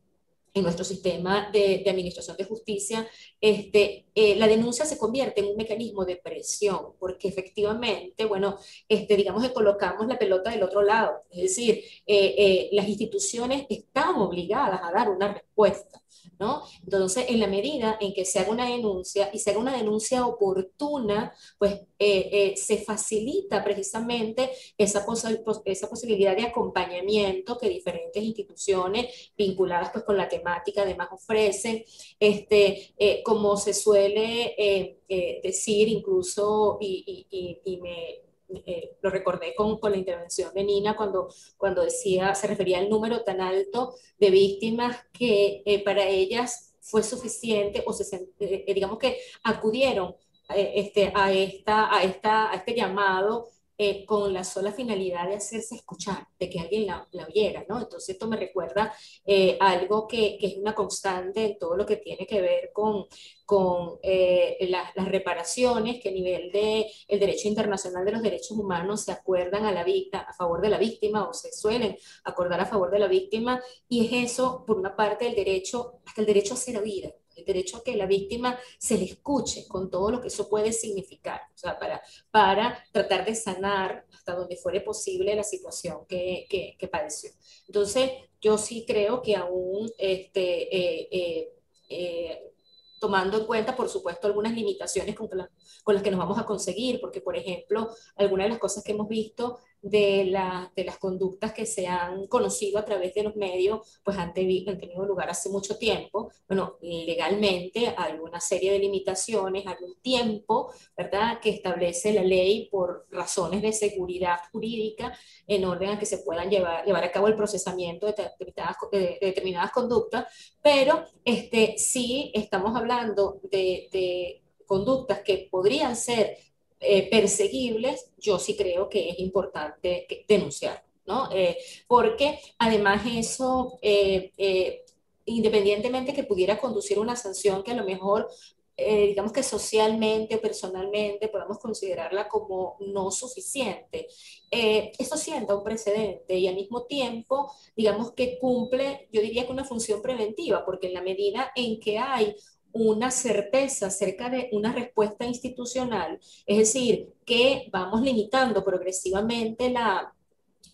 en nuestro sistema de, administración de justicia, este, eh, la denuncia se convierte en un mecanismo de presión, porque efectivamente, bueno, este, digamos que colocamos la pelota del otro lado, es decir, eh, eh, las instituciones están obligadas a dar una respuesta. ¿No? Entonces, en la medida en que se haga una denuncia y se haga una denuncia oportuna, pues se facilita precisamente esa, pos esa posibilidad de acompañamiento que diferentes instituciones vinculadas pues, con la temática además ofrecen, este, como se suele eh, eh, decir incluso, y, y, y me, eh, lo recordé con, con, la intervención de Nina cuando, cuando decía, se refería al número tan alto de víctimas que para ellas fue suficiente o se, digamos que acudieron este, a, esta, a, esta, a este llamado eh, con la sola finalidad de hacerse escuchar, de que alguien la, oyera, ¿no? Entonces esto me recuerda eh, algo que, que, es una constante en todo lo que tiene que ver con, con eh, las reparaciones que a nivel del el derecho internacional de los derechos humanos se acuerdan a, la, a favor de la víctima o se suelen acordar a favor de la víctima y es eso, por una parte, el derecho, hasta el derecho a ser oída, el derecho a que la víctima se le escuche con todo lo que eso puede significar, o sea, para, para tratar de sanar hasta donde fuere posible la situación que, que, padeció. Entonces, yo sí creo que aún, este, eh, eh, eh, tomando en cuenta, por supuesto, algunas limitaciones con, con las que nos vamos a conseguir, porque, por ejemplo, algunas de las cosas que hemos visto de, la, de las conductas que se han conocido a través de los medios, pues han, tenido lugar hace mucho tiempo. Bueno, legalmente hay una serie de limitaciones, hay un tiempo, ¿verdad?, que establece la ley por razones de seguridad jurídica en orden a que se puedan llevar, llevar a cabo el procesamiento de determinadas, de determinadas conductas, pero este, sí estamos hablando de, de conductas que podrían ser eh, perseguibles, yo sí creo que es importante denunciar, ¿no? Eh, porque además eso, eh, independientemente que pudiera conducir una sanción que a lo mejor digamos que socialmente o personalmente podamos considerarla como no suficiente. esto sienta un precedente y al mismo tiempo, digamos que cumple, yo diría que una función preventiva, porque en la medida en que hay una certeza acerca de una respuesta institucional, es decir, que vamos limitando progresivamente la,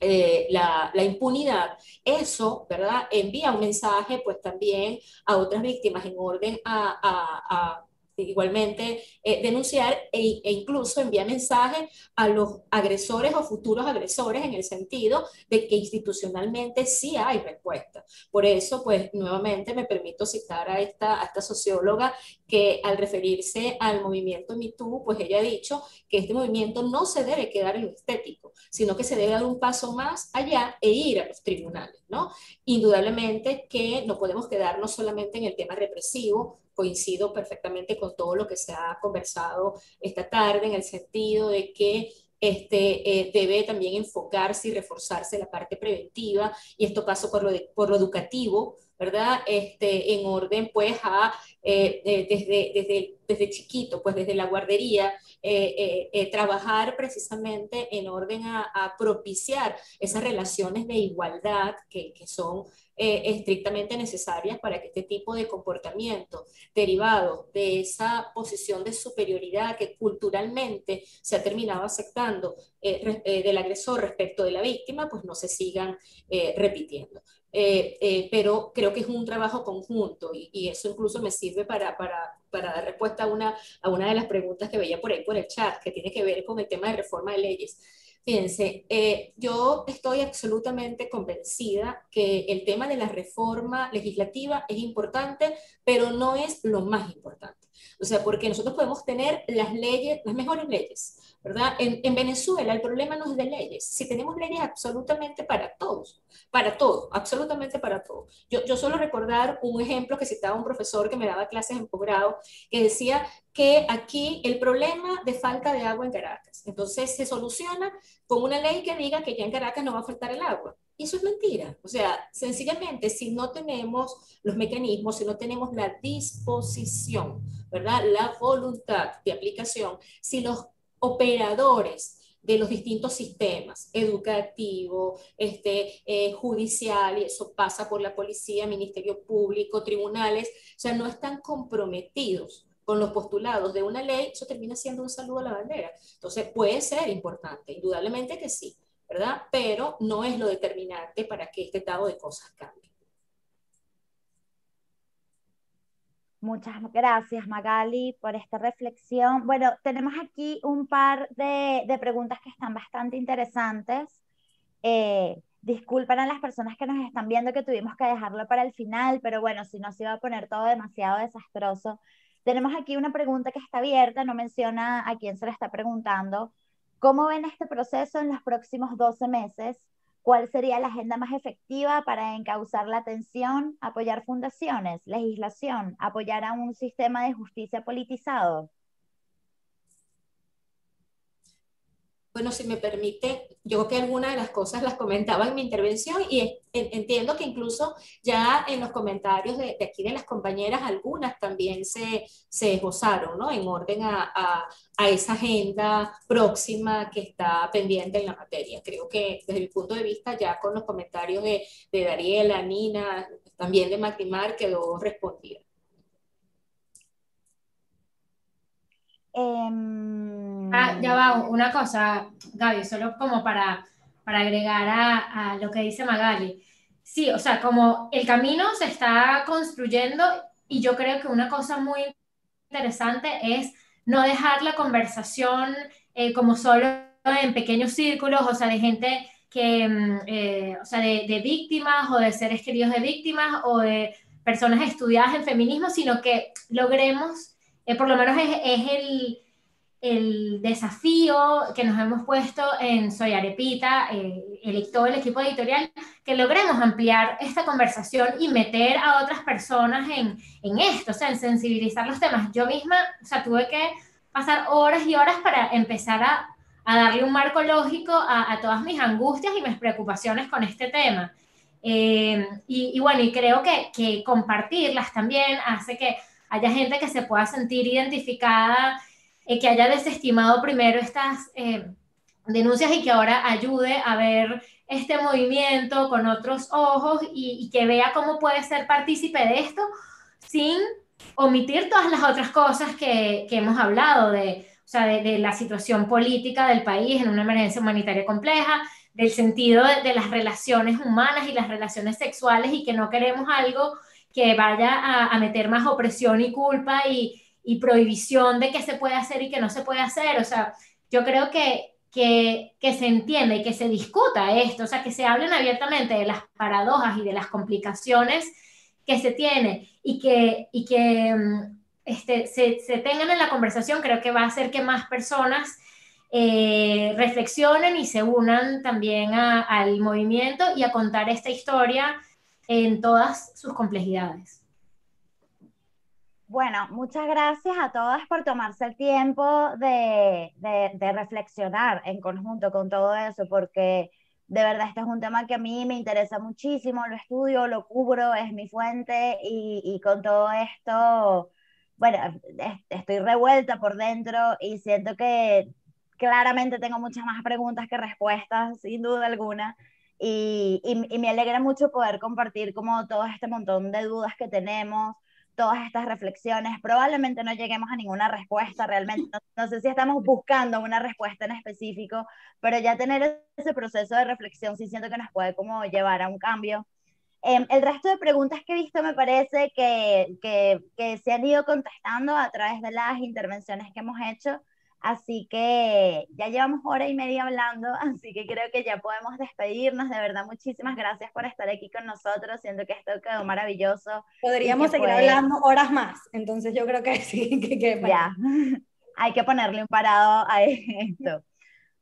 eh, la, impunidad, eso, ¿verdad? Envía un mensaje pues también a otras víctimas en orden a igualmente eh, denunciar e, e, incluso enviar mensajes a los agresores o futuros agresores en el sentido de que institucionalmente sí hay respuesta. Por eso, pues nuevamente me permito citar a esta, a esta socióloga que al referirse al movimiento MeToo, pues ella ha dicho que este movimiento no se debe quedar en lo estético, sino que se debe dar un paso más allá e ir a los tribunales, ¿no? Indudablemente que no podemos quedarnos solamente en el tema represivo, coincido perfectamente con todo lo que se ha conversado esta tarde en el sentido de que este, eh, debe también enfocarse y reforzarse la parte preventiva y esto pasa por lo, por lo educativo, ¿verdad? Este, en orden pues a, eh, eh, desde, desde, desde chiquito, pues desde la guardería, trabajar precisamente en orden a, a, propiciar esas relaciones de igualdad que, que son eh, estrictamente necesarias para que este tipo de comportamiento derivado de esa posición de superioridad que culturalmente se ha terminado aceptando eh, eh, del agresor respecto de la víctima, pues no se sigan repitiendo. pero creo que es un trabajo conjunto y, y eso incluso me sirve para, para, para, dar respuesta a una, a una de las preguntas que veía por ahí por el chat, que tiene que ver con el tema de reforma de leyes. Fíjense, eh, yo estoy absolutamente convencida que el tema de la reforma legislativa es importante, pero no es lo más importante. O sea, porque nosotros podemos tener las leyes, las mejores leyes, ¿verdad? En, en, Venezuela el problema no es de leyes, si tenemos leyes absolutamente para todos, para todo, absolutamente para todo. Yo, yo suelo recordar un ejemplo que citaba un profesor que me daba clases en posgrado, que decía que aquí el problema de falta de agua en Caracas, entonces se soluciona con una ley que diga que ya en Caracas no va a faltar el agua. Y eso es mentira. O sea, sencillamente, si no tenemos los mecanismos, si no tenemos la disposición, ¿verdad? La voluntad de aplicación, si los operadores de los distintos sistemas, educativo, este, eh, judicial, y eso pasa por la policía, ministerio público, tribunales, o sea, no están comprometidos con los postulados de una ley, eso termina siendo un saludo a la bandera. Entonces, puede ser importante, indudablemente que sí, ¿verdad? Pero no es lo determinante para que este estado de cosas cambie. Muchas gracias, Magali, por esta reflexión. Bueno, tenemos aquí un par de, preguntas que están bastante interesantes. Eh, disculpen a las personas que nos están viendo que tuvimos que dejarlo para el final, pero bueno, si no se iba a poner todo demasiado desastroso. Tenemos aquí una pregunta que está abierta, no menciona a quién se la está preguntando. ¿Cómo ven este proceso en los próximos 12 meses? ¿Cuál sería la agenda más efectiva para encauzar la atención, apoyar fundaciones, legislación, apoyar a un sistema de justicia politizado? Bueno, si me permite, yo creo que algunas de las cosas las comentaba en mi intervención y entiendo que incluso ya en los comentarios de, aquí de las compañeras, algunas también se, se esbozaron, ¿no? En orden a, a, esa agenda próxima que está pendiente en la materia. Creo que desde mi punto de vista, ya con los comentarios de, de Dariela, Nina, también de Macrimar, quedó respondida. Em, ah, ya va, una cosa, Gaby, solo como para, para agregar a, a, lo que dice Magali. Sí, o sea, como el camino se está construyendo y yo creo que una cosa muy interesante es no dejar la conversación eh, como solo en pequeños círculos, o sea, de gente que, mm, eh, o sea, de, de, víctimas o de seres queridos de víctimas o de personas estudiadas en feminismo, sino que logremos eh, por lo menos es, el, el, desafío que nos hemos puesto en Soy Arepita, eh, el, todo el equipo editorial, que logremos ampliar esta conversación y meter a otras personas en, en esto, o sea, en sensibilizar los temas. Yo misma, o sea, tuve que pasar horas y horas para empezar a, a darle un marco lógico a, a, todas mis angustias y mis preocupaciones con este tema. Eh, y, y, bueno, y creo que, que compartirlas también hace que haya gente que se pueda sentir identificada, eh, que haya desestimado primero estas eh, denuncias y que ahora ayude a ver este movimiento con otros ojos y, que vea cómo puede ser partícipe de esto sin omitir todas las otras cosas que, que hemos hablado de, o sea, de, la situación política del país en una emergencia humanitaria compleja, del sentido de, las relaciones humanas y las relaciones sexuales y que no queremos algo que vaya a, meter más opresión y culpa y, y, prohibición de qué se puede hacer y qué no se puede hacer. O sea, yo creo que, que, que, se entienda y que se discuta esto, o sea, que se hablen abiertamente de las paradojas y de las complicaciones que se tiene y que, y que mm, este, se, se, tengan en la conversación, creo que va a hacer que más personas eh, reflexionen y se unan también a, al movimiento y a contar esta historia en todas sus complejidades. Bueno, muchas gracias a todas por tomarse el tiempo de, reflexionar en conjunto con todo eso, porque de verdad este es un tema que a mí me interesa muchísimo, lo estudio, lo cubro, es mi fuente y con todo esto, bueno, estoy revuelta por dentro y siento que claramente tengo muchas más preguntas que respuestas, sin duda alguna. Y, y, me alegra mucho poder compartir como todo este montón de dudas que tenemos, todas estas reflexiones. Probablemente no lleguemos a ninguna respuesta realmente. No, sé si estamos buscando una respuesta en específico, pero ya tener ese proceso de reflexión sí siento que nos puede como llevar a un cambio. Eh, el resto de preguntas que he visto me parece que, que, que se han ido contestando a través de las intervenciones que hemos hecho. Así que ya llevamos hora y media hablando, así que creo que ya podemos despedirnos. De verdad, muchísimas gracias por estar aquí con nosotros. Siento que esto quedó maravilloso. Podríamos seguir hablando horas más, entonces yo creo que sí, que, que Ya, hay que ponerle un parado a esto.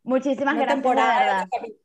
Muchísimas gracias.